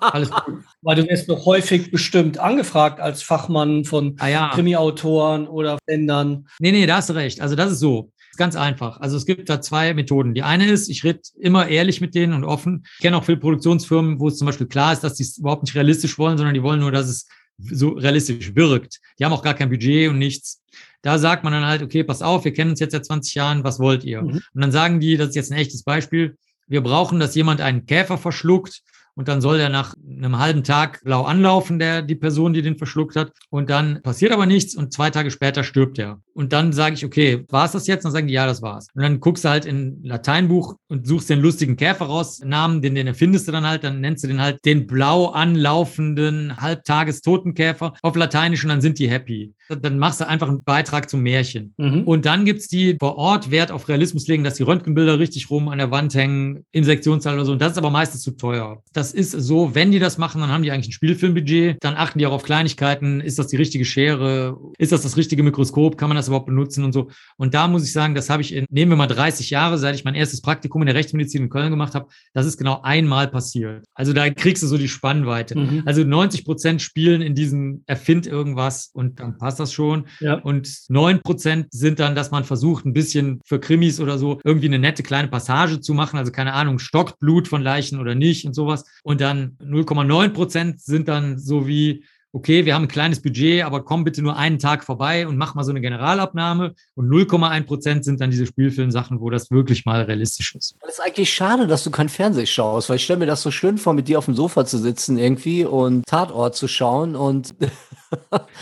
Alles gut. Weil du wirst noch häufig bestimmt angefragt als Fachmann von ah, ja. Krimi-Autoren oder Ländern. Nee, nee, da hast du recht. Also das ist so. Ganz einfach. Also es gibt da zwei Methoden. Die eine ist, ich rede immer ehrlich mit denen und offen. Ich kenne auch viele Produktionsfirmen, wo es zum Beispiel klar ist, dass die es überhaupt nicht realistisch wollen, sondern die wollen nur, dass es so realistisch wirkt. Die haben auch gar kein Budget und nichts. Da sagt man dann halt, okay, pass auf, wir kennen uns jetzt seit 20 Jahren, was wollt ihr? Mhm. Und dann sagen die, das ist jetzt ein echtes Beispiel, wir brauchen, dass jemand einen Käfer verschluckt und dann soll er nach einem halben Tag blau anlaufen, der, die Person, die den verschluckt hat. Und dann passiert aber nichts und zwei Tage später stirbt er. Und dann sage ich, okay, war es das jetzt? Und dann sagen die, ja, das war's. Und dann guckst du halt in Lateinbuch und suchst den lustigen Käfer raus, Namen, den, den erfindest du dann halt, dann nennst du den halt den blau anlaufenden Halbtagestotenkäfer auf Lateinisch und dann sind die happy. Dann machst du einfach einen Beitrag zum Märchen. Mhm. Und dann gibt's die vor Ort Wert auf Realismus legen, dass die Röntgenbilder richtig rum an der Wand hängen, im Sektionssaal oder so. Und das ist aber meistens zu teuer. Das ist so, wenn die das machen, dann haben die eigentlich ein Spielfilmbudget. Dann achten die auch auf Kleinigkeiten. Ist das die richtige Schere? Ist das das richtige Mikroskop? Kann man das überhaupt benutzen und so? Und da muss ich sagen, das habe ich in, nehmen wir mal 30 Jahre, seit ich mein erstes Praktikum in der Rechtsmedizin in Köln gemacht habe. Das ist genau einmal passiert. Also da kriegst du so die Spannweite. Mhm. Also 90 Prozent spielen in diesem Erfind irgendwas und dann passt das schon. Ja. Und 9 Prozent sind dann, dass man versucht, ein bisschen für Krimis oder so irgendwie eine nette kleine Passage zu machen. Also keine Ahnung, stockt Blut von Leichen oder nicht und sowas. Und dann 0,9 Prozent sind dann so wie, okay, wir haben ein kleines Budget, aber komm bitte nur einen Tag vorbei und mach mal so eine Generalabnahme. Und 0,1 Prozent sind dann diese Spielfilmsachen, wo das wirklich mal realistisch ist. Das ist eigentlich schade, dass du kein Fernsehen schaust, weil ich stelle mir das so schön vor, mit dir auf dem Sofa zu sitzen irgendwie und Tatort zu schauen und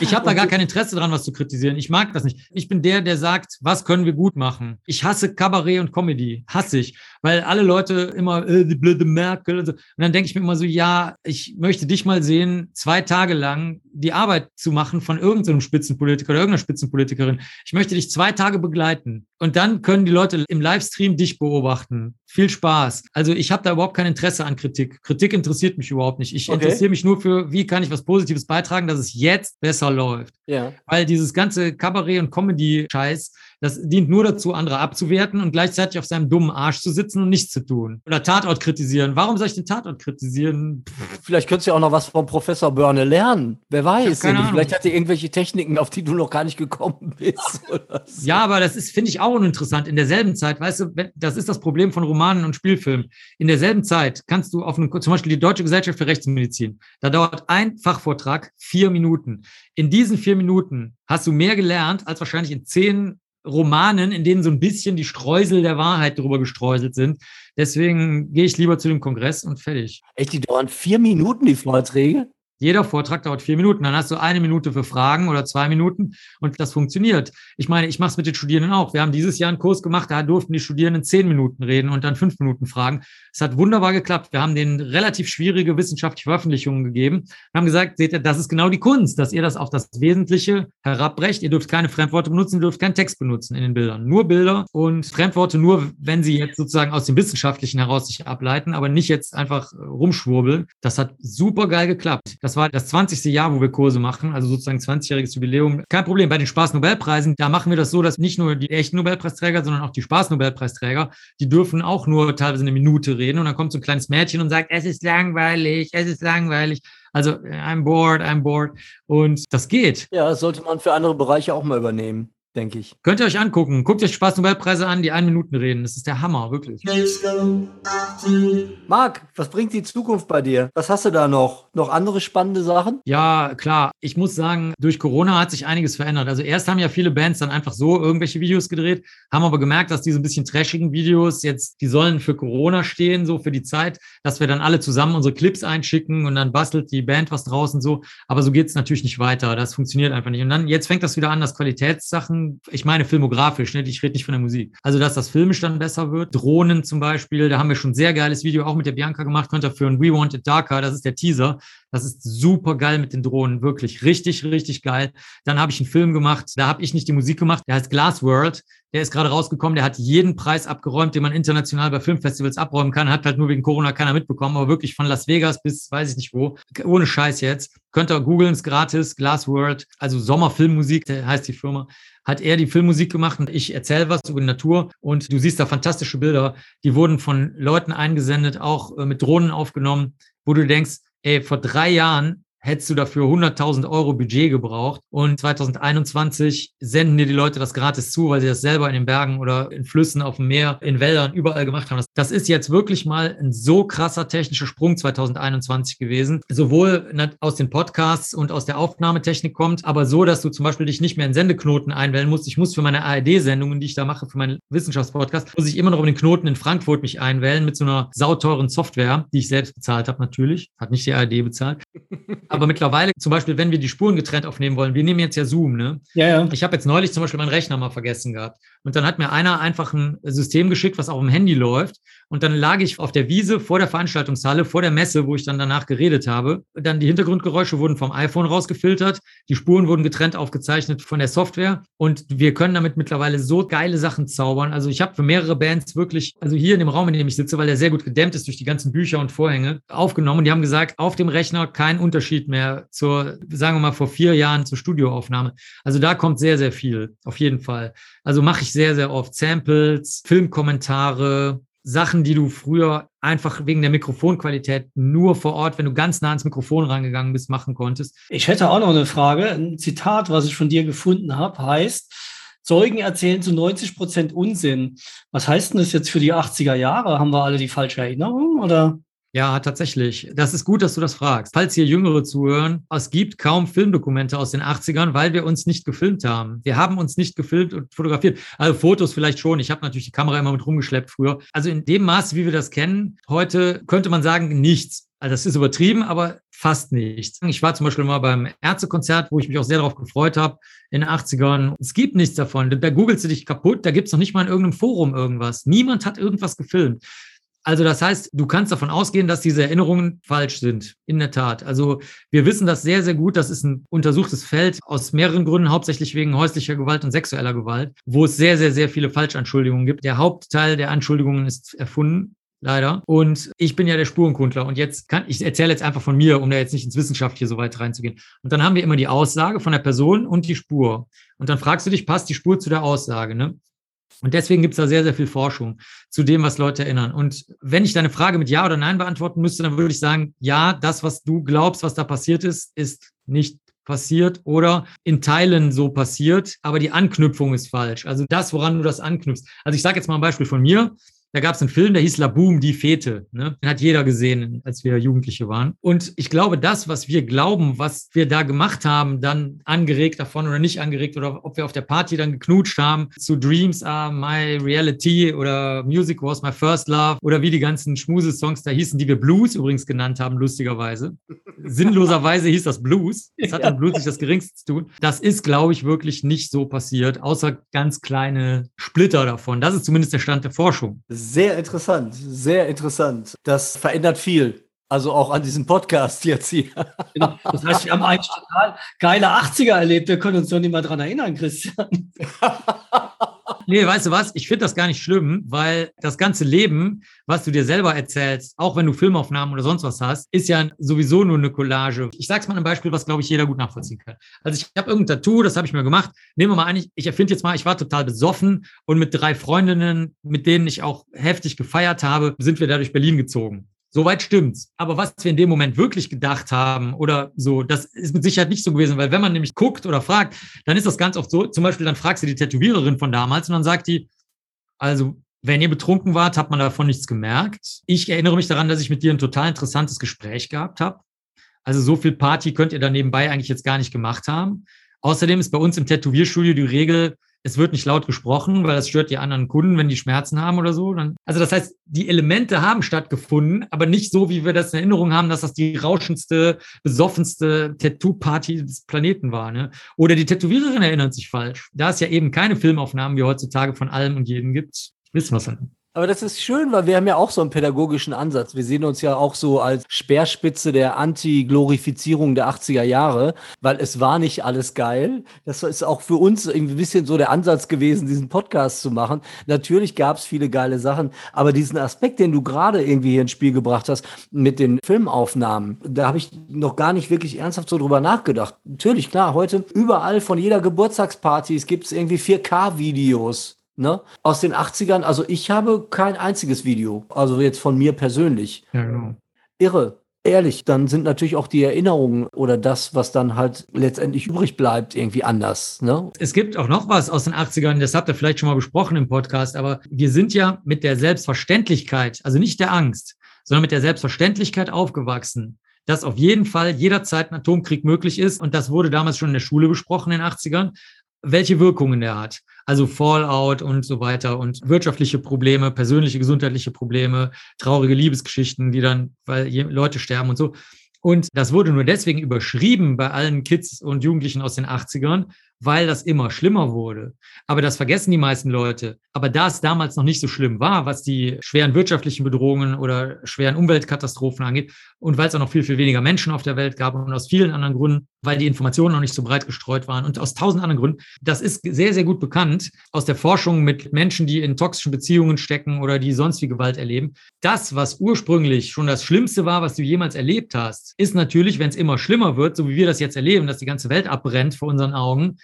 Ich habe da gar kein Interesse dran, was zu kritisieren. Ich mag das nicht. Ich bin der, der sagt, was können wir gut machen. Ich hasse Kabarett und Comedy. Hasse ich. Weil alle Leute immer, äh, die blöde Merkel und so. Und dann denke ich mir immer so, ja, ich möchte dich mal sehen, zwei Tage lang die Arbeit zu machen von irgendeinem Spitzenpolitiker oder irgendeiner Spitzenpolitikerin. Ich möchte dich zwei Tage begleiten. Und dann können die Leute im Livestream dich beobachten. Viel Spaß. Also ich habe da überhaupt kein Interesse an Kritik. Kritik interessiert mich überhaupt nicht. Ich okay. interessiere mich nur für, wie kann ich was Positives beitragen, dass es jetzt besser läuft. Ja. Weil dieses ganze Kabarett- und Comedy-Scheiß, das dient nur dazu, andere abzuwerten und gleichzeitig auf seinem dummen Arsch zu sitzen und nichts zu tun. Oder Tatort kritisieren. Warum soll ich den Tatort kritisieren? Vielleicht könntest du ja auch noch was vom Professor Börne lernen. Wer weiß. Vielleicht hat er irgendwelche Techniken, auf die du noch gar nicht gekommen bist. So. Ja, aber das ist, finde ich, auch uninteressant. In derselben Zeit, weißt du, das ist das Problem von Romanen und Spielfilmen. In derselben Zeit kannst du auf einen, zum Beispiel die Deutsche Gesellschaft für Rechtsmedizin, da dauert ein Fachvortrag vier Minuten. In diesen vier Minuten hast du mehr gelernt, als wahrscheinlich in zehn Romanen, in denen so ein bisschen die Streusel der Wahrheit drüber gestreuselt sind. Deswegen gehe ich lieber zu dem Kongress und fertig. Echt, die dauern vier Minuten, die Vorträge? Jeder Vortrag dauert vier Minuten. Dann hast du eine Minute für Fragen oder zwei Minuten und das funktioniert. Ich meine, ich mache es mit den Studierenden auch. Wir haben dieses Jahr einen Kurs gemacht, da durften die Studierenden zehn Minuten reden und dann fünf Minuten fragen. Es hat wunderbar geklappt. Wir haben denen relativ schwierige wissenschaftliche Veröffentlichungen gegeben und haben gesagt, seht ihr, das ist genau die Kunst, dass ihr das auf das Wesentliche herabbrecht. Ihr dürft keine Fremdworte benutzen, ihr dürft keinen Text benutzen in den Bildern. Nur Bilder und Fremdworte nur, wenn sie jetzt sozusagen aus dem Wissenschaftlichen heraus sich ableiten, aber nicht jetzt einfach rumschwurbeln. Das hat super geil geklappt. Das war das 20. Jahr, wo wir Kurse machen, also sozusagen 20-jähriges Jubiläum. Kein Problem. Bei den Spaß-Nobelpreisen, da machen wir das so, dass nicht nur die echten Nobelpreisträger, sondern auch die Spaß-Nobelpreisträger, die dürfen auch nur teilweise eine Minute reden und dann kommt so ein kleines Mädchen und sagt, es ist langweilig, es ist langweilig. Also, I'm bored, I'm bored. Und das geht. Ja, das sollte man für andere Bereiche auch mal übernehmen denke ich. Könnt ihr euch angucken. Guckt euch Spaß-Nobelpreise an, die ein Minuten reden. Das ist der Hammer, wirklich. Marc, was bringt die Zukunft bei dir? Was hast du da noch? Noch andere spannende Sachen? Ja, klar. Ich muss sagen, durch Corona hat sich einiges verändert. Also erst haben ja viele Bands dann einfach so irgendwelche Videos gedreht, haben aber gemerkt, dass diese ein bisschen trashigen Videos jetzt, die sollen für Corona stehen, so für die Zeit, dass wir dann alle zusammen unsere Clips einschicken und dann bastelt die Band was draußen so. Aber so geht es natürlich nicht weiter. Das funktioniert einfach nicht. Und dann, jetzt fängt das wieder an, dass Qualitätssachen, ich meine filmografisch, ne? ich rede nicht von der Musik. Also, dass das filmisch dann besser wird. Drohnen zum Beispiel, da haben wir schon ein sehr geiles Video auch mit der Bianca gemacht, könnt ihr für ein We Want It Darker, das ist der Teaser. Das ist super geil mit den Drohnen, wirklich richtig, richtig geil. Dann habe ich einen Film gemacht, da habe ich nicht die Musik gemacht, der heißt Glass World. Der ist gerade rausgekommen, der hat jeden Preis abgeräumt, den man international bei Filmfestivals abräumen kann. Hat halt nur wegen Corona keiner mitbekommen, aber wirklich von Las Vegas bis weiß ich nicht wo. Ohne Scheiß jetzt. Könnt ihr googeln, ist gratis. Glass World, also Sommerfilmmusik, der heißt die Firma hat er die Filmmusik gemacht und ich erzähle was über die Natur und du siehst da fantastische Bilder. Die wurden von Leuten eingesendet, auch äh, mit Drohnen aufgenommen, wo du denkst, ey, vor drei Jahren hättest du dafür 100.000 Euro Budget gebraucht. Und 2021 senden dir die Leute das gratis zu, weil sie das selber in den Bergen oder in Flüssen, auf dem Meer, in Wäldern, überall gemacht haben. Das ist jetzt wirklich mal ein so krasser technischer Sprung 2021 gewesen. Sowohl aus den Podcasts und aus der Aufnahmetechnik kommt, aber so, dass du zum Beispiel dich nicht mehr in Sendeknoten einwählen musst. Ich muss für meine ARD-Sendungen, die ich da mache, für meinen Wissenschaftspodcast, muss ich immer noch in den Knoten in Frankfurt mich einwählen mit so einer sauteuren Software, die ich selbst bezahlt habe natürlich. Hat nicht die ARD bezahlt. Aber mittlerweile, zum Beispiel, wenn wir die Spuren getrennt aufnehmen wollen, wir nehmen jetzt ja Zoom, ne? Ja, ja. Ich habe jetzt neulich zum Beispiel meinen Rechner mal vergessen gehabt. Und dann hat mir einer einfach ein System geschickt, was auch im Handy läuft. Und dann lag ich auf der Wiese vor der Veranstaltungshalle, vor der Messe, wo ich dann danach geredet habe. Dann die Hintergrundgeräusche wurden vom iPhone rausgefiltert. Die Spuren wurden getrennt aufgezeichnet von der Software. Und wir können damit mittlerweile so geile Sachen zaubern. Also ich habe für mehrere Bands wirklich, also hier in dem Raum, in dem ich sitze, weil der sehr gut gedämmt ist durch die ganzen Bücher und Vorhänge, aufgenommen. Und die haben gesagt, auf dem Rechner kein Unterschied mehr zur, sagen wir mal, vor vier Jahren zur Studioaufnahme. Also da kommt sehr, sehr viel, auf jeden Fall. Also mache ich sehr, sehr oft Samples, Filmkommentare, Sachen, die du früher einfach wegen der Mikrofonqualität nur vor Ort, wenn du ganz nah ans Mikrofon rangegangen bist, machen konntest. Ich hätte auch noch eine Frage. Ein Zitat, was ich von dir gefunden habe, heißt, Zeugen erzählen zu 90 Prozent Unsinn. Was heißt denn das jetzt für die 80er Jahre? Haben wir alle die falsche Erinnerung oder? Ja, tatsächlich. Das ist gut, dass du das fragst. Falls hier Jüngere zuhören, es gibt kaum Filmdokumente aus den 80ern, weil wir uns nicht gefilmt haben. Wir haben uns nicht gefilmt und fotografiert. Also Fotos vielleicht schon. Ich habe natürlich die Kamera immer mit rumgeschleppt früher. Also in dem Maße, wie wir das kennen, heute könnte man sagen, nichts. Also das ist übertrieben, aber fast nichts. Ich war zum Beispiel mal beim Ärztekonzert, wo ich mich auch sehr darauf gefreut habe, in den 80ern. Es gibt nichts davon. Da googelst du dich kaputt, da gibt es noch nicht mal in irgendeinem Forum irgendwas. Niemand hat irgendwas gefilmt. Also das heißt, du kannst davon ausgehen, dass diese Erinnerungen falsch sind. In der Tat. Also wir wissen das sehr, sehr gut. Das ist ein untersuchtes Feld aus mehreren Gründen, hauptsächlich wegen häuslicher Gewalt und sexueller Gewalt, wo es sehr, sehr, sehr viele Falschanschuldigungen gibt. Der Hauptteil der Anschuldigungen ist erfunden leider. Und ich bin ja der Spurenkundler. Und jetzt kann, ich erzähle jetzt einfach von mir, um da jetzt nicht ins Wissenschaft hier so weit reinzugehen. Und dann haben wir immer die Aussage von der Person und die Spur. Und dann fragst du dich, passt die Spur zu der Aussage? Ne? Und deswegen gibt es da sehr, sehr viel Forschung zu dem, was Leute erinnern. Und wenn ich deine Frage mit Ja oder Nein beantworten müsste, dann würde ich sagen, ja, das, was du glaubst, was da passiert ist, ist nicht passiert oder in Teilen so passiert, aber die Anknüpfung ist falsch. Also das, woran du das anknüpfst. Also ich sage jetzt mal ein Beispiel von mir. Da gab es einen Film, der hieß La Boom, die Fete. Ne? Den hat jeder gesehen, als wir Jugendliche waren. Und ich glaube, das, was wir glauben, was wir da gemacht haben, dann angeregt davon oder nicht angeregt oder ob wir auf der Party dann geknutscht haben, zu Dreams are my reality oder Music was my first love oder wie die ganzen Schmuse-Songs da hießen, die wir Blues übrigens genannt haben, lustigerweise. Sinnloserweise hieß das Blues. Das hat dann Blues nicht das Geringste zu tun. Das ist, glaube ich, wirklich nicht so passiert, außer ganz kleine Splitter davon. Das ist zumindest der Stand der Forschung. Sehr interessant, sehr interessant. Das verändert viel. Also auch an diesem Podcast jetzt hier. Genau. Das heißt, wir haben eigentlich total geile 80er erlebt. Wir können uns doch nicht mehr dran erinnern, Christian. Nee, weißt du was? Ich finde das gar nicht schlimm, weil das ganze Leben, was du dir selber erzählst, auch wenn du Filmaufnahmen oder sonst was hast, ist ja sowieso nur eine Collage. Ich sag's mal ein Beispiel, was, glaube ich, jeder gut nachvollziehen kann. Also ich habe irgendein Tattoo, das habe ich mir gemacht. Nehmen wir mal an, ich, ich erfinde jetzt mal, ich war total besoffen und mit drei Freundinnen, mit denen ich auch heftig gefeiert habe, sind wir da durch Berlin gezogen. Soweit stimmt's. Aber was wir in dem Moment wirklich gedacht haben oder so, das ist mit Sicherheit nicht so gewesen, weil wenn man nämlich guckt oder fragt, dann ist das ganz oft so, zum Beispiel dann fragst du die Tätowiererin von damals und dann sagt die, also wenn ihr betrunken wart, hat man davon nichts gemerkt. Ich erinnere mich daran, dass ich mit dir ein total interessantes Gespräch gehabt habe. Also so viel Party könnt ihr da nebenbei eigentlich jetzt gar nicht gemacht haben. Außerdem ist bei uns im Tätowierstudio die Regel, es wird nicht laut gesprochen, weil das stört die anderen Kunden, wenn die Schmerzen haben oder so. Dann, also das heißt, die Elemente haben stattgefunden, aber nicht so, wie wir das in Erinnerung haben, dass das die rauschendste, besoffenste Tattoo-Party des Planeten war. Ne? Oder die Tätowiererin erinnert sich falsch. Da es ja eben keine Filmaufnahmen wie heutzutage von allem und jedem gibt, wissen wir es halt. Aber das ist schön, weil wir haben ja auch so einen pädagogischen Ansatz. Wir sehen uns ja auch so als Speerspitze der Anti-Glorifizierung der 80er Jahre, weil es war nicht alles geil. Das ist auch für uns irgendwie ein bisschen so der Ansatz gewesen, diesen Podcast zu machen. Natürlich gab es viele geile Sachen, aber diesen Aspekt, den du gerade irgendwie hier ins Spiel gebracht hast mit den Filmaufnahmen, da habe ich noch gar nicht wirklich ernsthaft so drüber nachgedacht. Natürlich, klar, heute überall von jeder Geburtstagsparty gibt es irgendwie 4K-Videos. Ne? Aus den 80ern, also ich habe kein einziges Video, also jetzt von mir persönlich. Ja, genau. Irre. Ehrlich, dann sind natürlich auch die Erinnerungen oder das, was dann halt letztendlich übrig bleibt, irgendwie anders. Ne? Es gibt auch noch was aus den 80ern, das habt ihr vielleicht schon mal besprochen im Podcast, aber wir sind ja mit der Selbstverständlichkeit, also nicht der Angst, sondern mit der Selbstverständlichkeit aufgewachsen, dass auf jeden Fall jederzeit ein Atomkrieg möglich ist. Und das wurde damals schon in der Schule besprochen in den 80ern, welche Wirkungen der hat. Also Fallout und so weiter und wirtschaftliche Probleme, persönliche gesundheitliche Probleme, traurige Liebesgeschichten, die dann, weil Leute sterben und so. Und das wurde nur deswegen überschrieben bei allen Kids und Jugendlichen aus den 80ern, weil das immer schlimmer wurde. Aber das vergessen die meisten Leute. Aber da es damals noch nicht so schlimm war, was die schweren wirtschaftlichen Bedrohungen oder schweren Umweltkatastrophen angeht, und weil es auch noch viel, viel weniger Menschen auf der Welt gab und aus vielen anderen Gründen, weil die Informationen noch nicht so breit gestreut waren und aus tausend anderen Gründen, das ist sehr, sehr gut bekannt aus der Forschung mit Menschen, die in toxischen Beziehungen stecken oder die sonst wie Gewalt erleben. Das, was ursprünglich schon das Schlimmste war, was du jemals erlebt hast, ist natürlich, wenn es immer schlimmer wird, so wie wir das jetzt erleben, dass die ganze Welt abbrennt vor unseren Augen,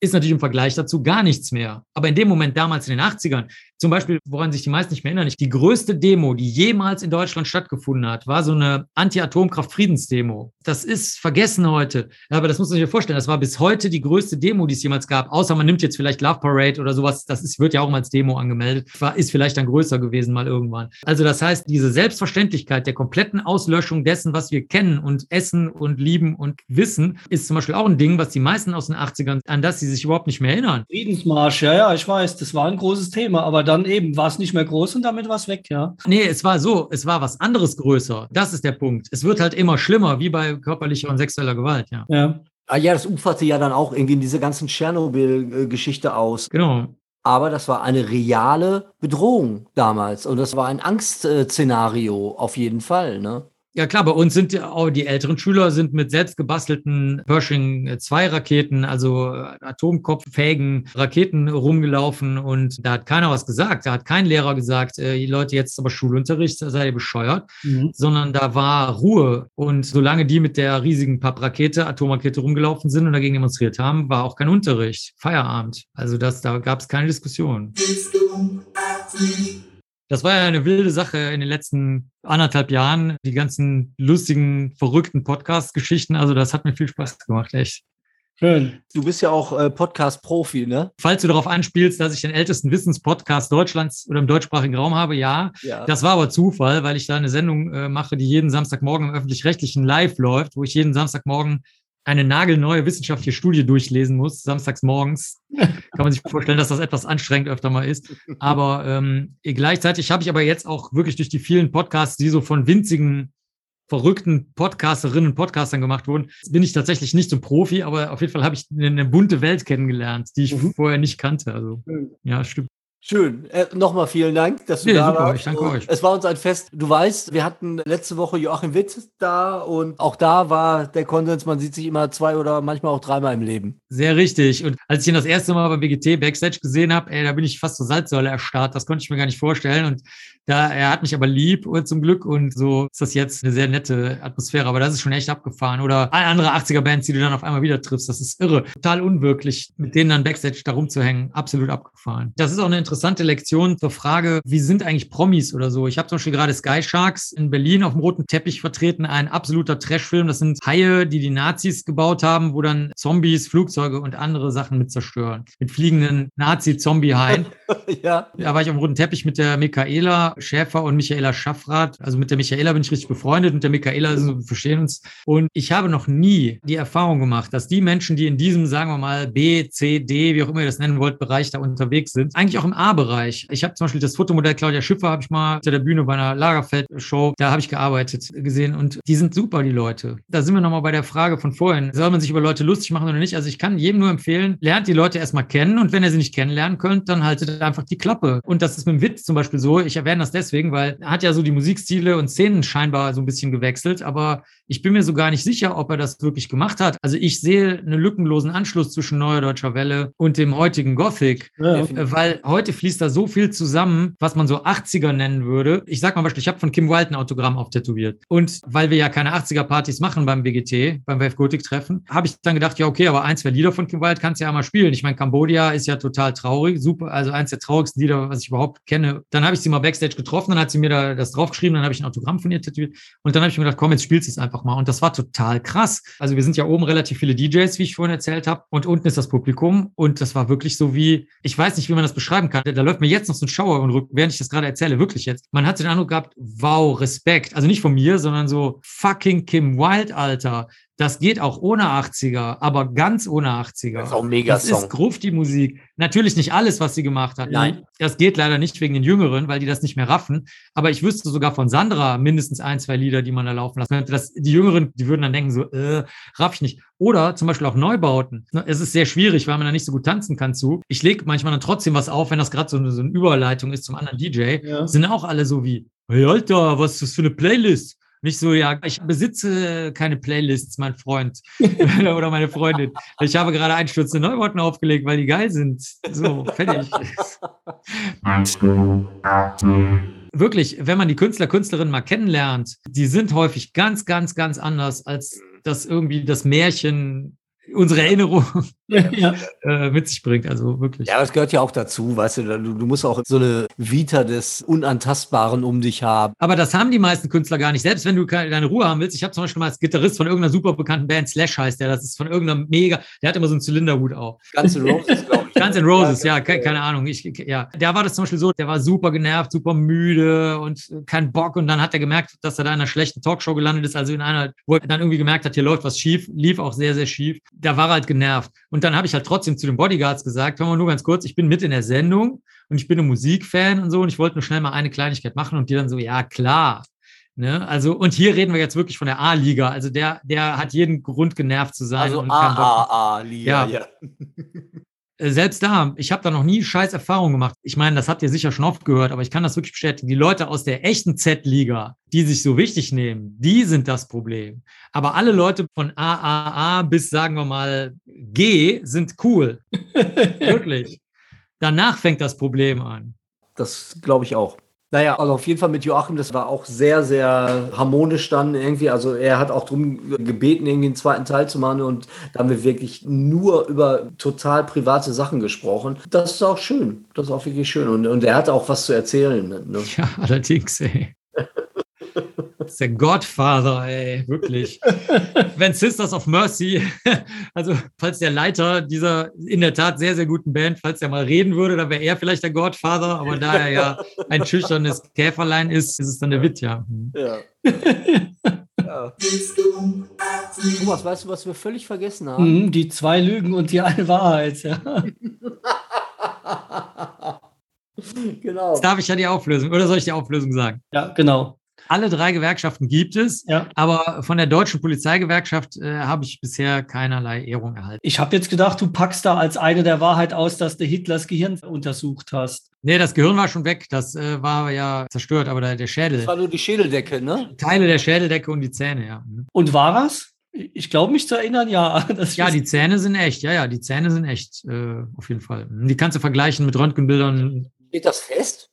ist natürlich im Vergleich dazu gar nichts mehr. Aber in dem Moment damals in den 80ern, zum Beispiel, woran sich die meisten nicht mehr erinnern, die größte Demo, die jemals in Deutschland stattgefunden hat, war so eine Anti-Atomkraft-Friedensdemo. Das ist vergessen heute. Aber das muss man sich vorstellen. Das war bis heute die größte Demo, die es jemals gab. Außer man nimmt jetzt vielleicht Love Parade oder sowas. Das ist, wird ja auch mal als Demo angemeldet. War, ist vielleicht dann größer gewesen mal irgendwann. Also das heißt, diese Selbstverständlichkeit der kompletten Auslöschung dessen, was wir kennen und essen und lieben und wissen, ist zum Beispiel auch ein Ding, was die meisten aus den 80ern, an das sie sich überhaupt nicht mehr erinnern. Friedensmarsch, ja, ja, ich weiß, das war ein großes Thema, aber dann eben war es nicht mehr groß und damit war es weg, ja. Nee, es war so, es war was anderes größer. Das ist der Punkt. Es wird halt immer schlimmer, wie bei körperlicher und sexueller Gewalt, ja. Ja. Ah ja, das uferte ja dann auch irgendwie in diese ganzen Tschernobyl-Geschichte aus. Genau. Aber das war eine reale Bedrohung damals und das war ein Angstszenario auf jeden Fall, ne? Ja klar, bei uns sind die, auch die älteren Schüler sind mit selbst gebastelten Pershing 2 Raketen, also atomkopffähigen Raketen rumgelaufen und da hat keiner was gesagt. Da hat kein Lehrer gesagt, äh, Leute, jetzt aber Schulunterricht, seid ihr bescheuert, mhm. sondern da war Ruhe. Und solange die mit der riesigen Papprakete, Atomrakete rumgelaufen sind und dagegen demonstriert haben, war auch kein Unterricht, Feierabend. Also das, da gab es keine Diskussion. Das war ja eine wilde Sache in den letzten anderthalb Jahren, die ganzen lustigen, verrückten Podcast-Geschichten. Also das hat mir viel Spaß gemacht, echt. Schön. Du bist ja auch äh, Podcast-Profi, ne? Falls du darauf anspielst, dass ich den ältesten Wissenspodcast Deutschlands oder im deutschsprachigen Raum habe, ja. Ja. Das war aber Zufall, weil ich da eine Sendung äh, mache, die jeden Samstagmorgen im öffentlich-rechtlichen Live läuft, wo ich jeden Samstagmorgen eine nagelneue wissenschaftliche Studie durchlesen muss, samstags morgens. Kann man sich vorstellen, dass das etwas anstrengend öfter mal ist. Aber ähm, gleichzeitig habe ich aber jetzt auch wirklich durch die vielen Podcasts, die so von winzigen, verrückten Podcasterinnen und Podcastern gemacht wurden, bin ich tatsächlich nicht so ein Profi, aber auf jeden Fall habe ich eine, eine bunte Welt kennengelernt, die ich Mhm. vorher nicht kannte. Also ja, stimmt. Schön. Äh, Nochmal vielen Dank, dass du Nee, da super, warst. ich danke euch. Es war uns ein Fest. Du weißt, wir hatten letzte Woche Joachim Witt da und auch da war der Konsens, man sieht sich immer zwei oder manchmal auch dreimal im Leben. Sehr richtig. Und als ich ihn das erste Mal beim BGT Backstage gesehen habe, ey, da bin ich fast zur Salzsäule erstarrt. Das konnte ich mir gar nicht vorstellen. Und da, er hat mich aber lieb und zum Glück. Und so ist das jetzt eine sehr nette Atmosphäre. Aber das ist schon echt abgefahren. Oder andere 80er-Bands, die du dann auf einmal wieder triffst. Das ist irre. Total unwirklich, mit denen dann Backstage da rumzuhängen. Absolut abgefahren. Das ist auch eine interessante Lektion zur Frage, wie sind eigentlich Promis oder so? Ich habe zum Beispiel gerade Sky Sharks in Berlin auf dem roten Teppich vertreten. Ein absoluter Trashfilm. Das sind Haie, die die Nazis gebaut haben, wo dann Zombies, Flugzeuge und andere Sachen mit zerstören. Mit fliegenden Nazi-Zombie-Haien. ja. Da war ich auf dem roten Teppich mit der Michaela Schäfer und Michaela Schaffrath. Also mit der Michaela bin ich richtig befreundet und der Michaela, also wir verstehen uns. Und ich habe noch nie die Erfahrung gemacht, dass die Menschen, die in diesem, sagen wir mal, B, C, D, wie auch immer ihr das nennen wollt, Bereich da unterwegs sind, eigentlich auch im A-Bereich. Ich habe zum Beispiel das Fotomodell Claudia Schiffer, habe ich mal hinter der Bühne bei einer Lagerfeld-Show, da habe ich gearbeitet, gesehen und die sind super, die Leute. Da sind wir nochmal bei der Frage von vorhin. Soll man sich über Leute lustig machen oder nicht? Also ich kann jedem nur empfehlen, lernt die Leute erstmal kennen und wenn ihr sie nicht kennenlernen könnt, dann haltet einfach die Klappe. Und das ist mit dem Witz zum Beispiel so. Ich erwähne das deswegen, weil er hat ja so die Musikstile und Szenen scheinbar so ein bisschen gewechselt, aber ich bin mir so gar nicht sicher, ob er das wirklich gemacht hat. Also ich sehe einen lückenlosen Anschluss zwischen Neuer Deutscher Welle und dem heutigen Gothic. Ja. Weil heute fließt da so viel zusammen, was man so 80er nennen würde. Ich sag mal Beispiel, ich habe von Kim Wilde ein Autogramm auftätowiert. Und weil wir ja keine 80er-Partys machen beim BGT, beim Wave Gothic-Treffen, habe ich dann gedacht, ja, okay, aber ein, zwei Lieder von Kim Wilde kannst du ja mal spielen. Ich meine, Cambodia ist ja total traurig, super, also eins der traurigsten Lieder, was ich überhaupt kenne. Dann habe ich sie mal Backstage getroffen, dann hat sie mir da das draufgeschrieben, dann habe ich ein Autogramm von ihr tätowiert. Und dann habe ich mir gedacht, komm, jetzt spielst du es einfach mal. Und das war total krass. Also wir sind ja oben relativ viele DJs, wie ich vorhin erzählt habe, und unten ist das Publikum. Und das war wirklich so wie, ich weiß nicht, wie man das beschreiben kann. Da, läuft mir jetzt noch so ein Schauer und Rücken, während ich das gerade erzähle, wirklich jetzt. Man hatte den Eindruck gehabt, wow, Respekt. Also nicht von mir, sondern so fucking Kim Wilde, Alter. Das geht auch ohne 80er, aber ganz ohne 80er. Das ist auch mega Das Song. ist Gruft, die Musik. Natürlich nicht alles, was sie gemacht hat. Nein. Das geht leider nicht wegen den Jüngeren, weil die das nicht mehr raffen. Aber ich wüsste sogar von Sandra mindestens ein, zwei Lieder, die man da laufen lassen könnte. Das, die Jüngeren, die würden dann denken so, äh, raff ich nicht. Oder zum Beispiel auch Neubauten. Es ist sehr schwierig, weil man da nicht so gut tanzen kann zu. Ich lege manchmal dann trotzdem was auf, wenn das gerade so, eine- so eine Überleitung ist zum anderen DJ. Ja. Sind auch alle so wie, hey Alter, was ist das für eine Playlist? Nicht so, ja, ich besitze keine Playlists, mein Freund oder meine Freundin. Ich habe gerade einstürzende Neubauten aufgelegt, weil die geil sind. So, fertig. Wirklich, wenn man die Künstler, Künstlerinnen mal kennenlernt, die sind häufig ganz, ganz, ganz anders, als das irgendwie das Märchen, unsere Erinnerung Ja. äh, mit sich bringt. Also wirklich. Ja, das gehört ja auch dazu, weißt du, du, du musst auch so eine Vita des Unantastbaren um dich haben. Aber das haben die meisten Künstler gar nicht. Selbst wenn du keine, deine Ruhe haben willst. Ich habe zum Beispiel mal als Gitarrist von irgendeiner super bekannten Band, Slash heißt der, das ist von irgendeiner mega, der hat immer so einen Zylinderhut auf. Ganze Roses, glaube ich. Guns N' Roses, ja, ke keine Ahnung. Ich, ja, der war das zum Beispiel so, der war super genervt, super müde und kein Bock. Und dann hat er gemerkt, dass er da in einer schlechten Talkshow gelandet ist, also in einer, wo er dann irgendwie gemerkt hat, hier läuft was schief, lief auch sehr, sehr schief. Da war er halt genervt. Und dann habe ich halt trotzdem zu den Bodyguards gesagt, hör mal nur ganz kurz, ich bin mit in der Sendung und ich bin ein Musikfan und so und ich wollte nur schnell mal eine Kleinigkeit machen und die dann so, ja, klar. Ne? Also, und hier reden wir jetzt wirklich von der A-Liga. Also der, der hat jeden Grund genervt zu sein. Also. AAA-Liga, Ja. ja. Äh, selbst da, ich habe da noch nie scheiß Erfahrungen gemacht. Ich meine, das habt ihr sicher schon oft gehört, aber ich kann das wirklich bestätigen. Die Leute aus der echten Z-Liga, die sich so wichtig nehmen, die sind das Problem. Aber alle Leute von AAA bis, sagen wir mal, G sind cool. Wirklich. Danach fängt das Problem an. Das glaube ich auch. Naja, also auf jeden Fall mit Joachim, das war auch sehr, sehr harmonisch dann irgendwie. Also er hat auch darum gebeten, irgendwie einen zweiten Teil zu machen und da haben wir wirklich nur über total private Sachen gesprochen. Das ist auch schön. Das ist auch wirklich schön. Und, und er hat auch was zu erzählen. Ne? Ja, allerdings, ey. Ist der Godfather, ey, wirklich. Wenn Sisters of Mercy, also falls der Leiter dieser in der Tat sehr, sehr guten Band, falls der mal reden würde, dann wäre er vielleicht der Godfather, aber da er ja ein schüchternes Käferlein ist, ist es dann der Witt, ja. Ja. ja. Thomas, weißt du, was wir völlig vergessen haben? Mhm, die zwei Lügen und die eine Wahrheit. Ja. genau. Jetzt darf ich ja die Auflösung, oder soll ich die Auflösung sagen? ja, genau. Alle drei Gewerkschaften gibt es, Ja. aber von der deutschen Polizeigewerkschaft äh, habe ich bisher keinerlei Ehrung erhalten. Ich habe jetzt gedacht, du packst da als eine der Wahrheit aus, dass du Hitlers Gehirn untersucht hast. Nee, das Gehirn war schon weg, das äh, war ja zerstört, aber der, der Schädel, Das war nur die Schädeldecke, ne? Teile der Schädeldecke und die Zähne, ja. Mhm. Und war das? Ich glaube mich zu erinnern, ja. Das Ja, die Zähne sind echt, ja, ja, die Zähne sind echt, äh, auf jeden Fall. Die kannst du vergleichen mit Röntgenbildern. Steht das fest?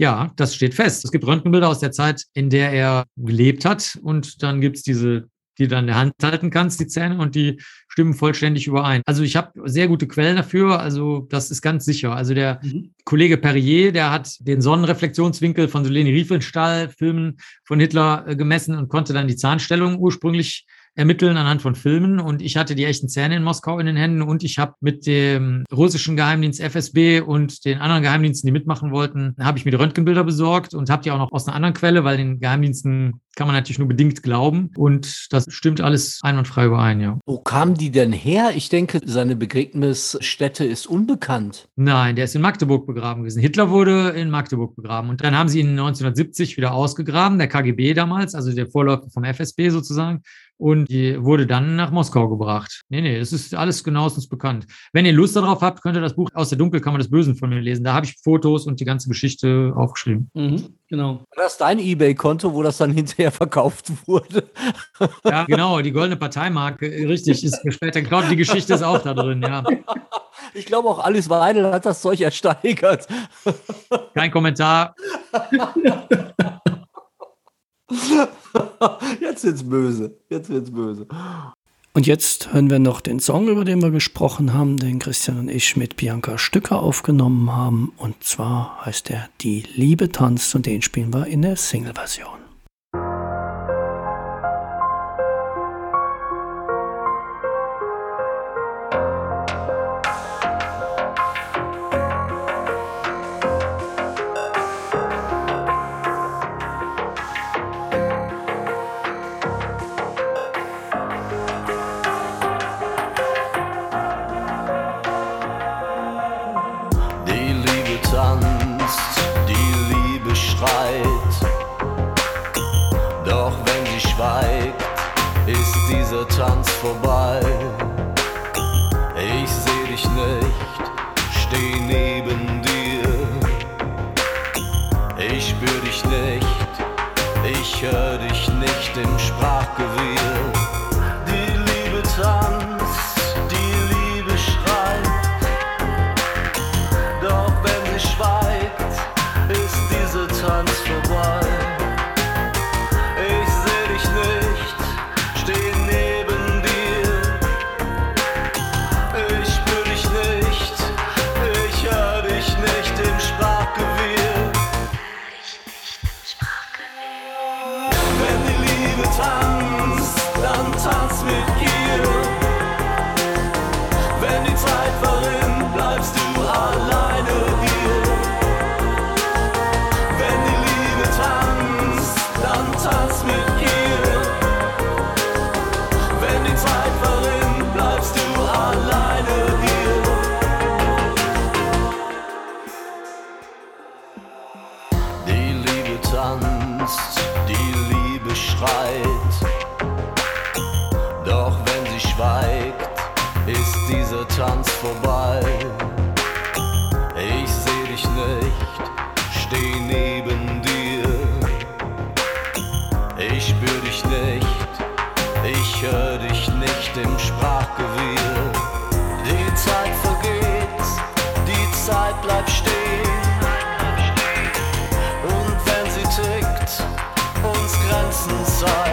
Ja, das steht fest. Es gibt Röntgenbilder aus der Zeit, in der er gelebt hat und dann gibt's diese, die du dann in der Hand halten kannst, die Zähne, und die stimmen vollständig überein. Also ich habe sehr gute Quellen dafür, also das ist ganz sicher. Also der Mhm. Kollege Perrier, der hat den Sonnenreflexionswinkel von so Leni Riefenstahl-Filmen von Hitler äh, gemessen und konnte dann die Zahnstellung ursprünglich ermitteln anhand von Filmen. Und ich hatte die echten Zähne in Moskau in den Händen und ich habe mit dem russischen Geheimdienst FSB und den anderen Geheimdiensten, die mitmachen wollten, habe ich mir die Röntgenbilder besorgt und habe die auch noch aus einer anderen Quelle, weil den Geheimdiensten kann man natürlich nur bedingt glauben. Und das stimmt alles einwandfrei überein, ja. Wo kamen die denn her? Ich denke, seine Begräbnisstätte ist unbekannt. Nein, der ist in Magdeburg begraben gewesen. Hitler wurde in Magdeburg begraben. Und dann haben sie ihn 1970 wieder ausgegraben, der KGB damals, also der Vorläufer vom FSB sozusagen. Und die wurde dann nach Moskau gebracht. Nee, nee, das ist alles genauestens bekannt. Wenn ihr Lust darauf habt, könnt ihr das Buch Aus der Dunkelkammer des Bösen von mir lesen. Da habe ich Fotos und die ganze Geschichte aufgeschrieben. Mhm, genau. War das dein Ebay-Konto, wo das dann hinterher verkauft wurde? Ja, genau, die goldene Parteimarke, richtig, ist später geklaut. Die Geschichte ist auch da drin, ja. Ich glaube auch Alice Weidel hat das Zeug ersteigert. Kein Kommentar. Jetzt wird's böse. Jetzt wird's böse. Und jetzt hören wir noch den Song, über den wir gesprochen haben, den Christian und ich mit Bianca Stücker aufgenommen haben. Und zwar heißt er Die Liebe tanzt und den spielen wir in der Single-Version. Uns Grenzen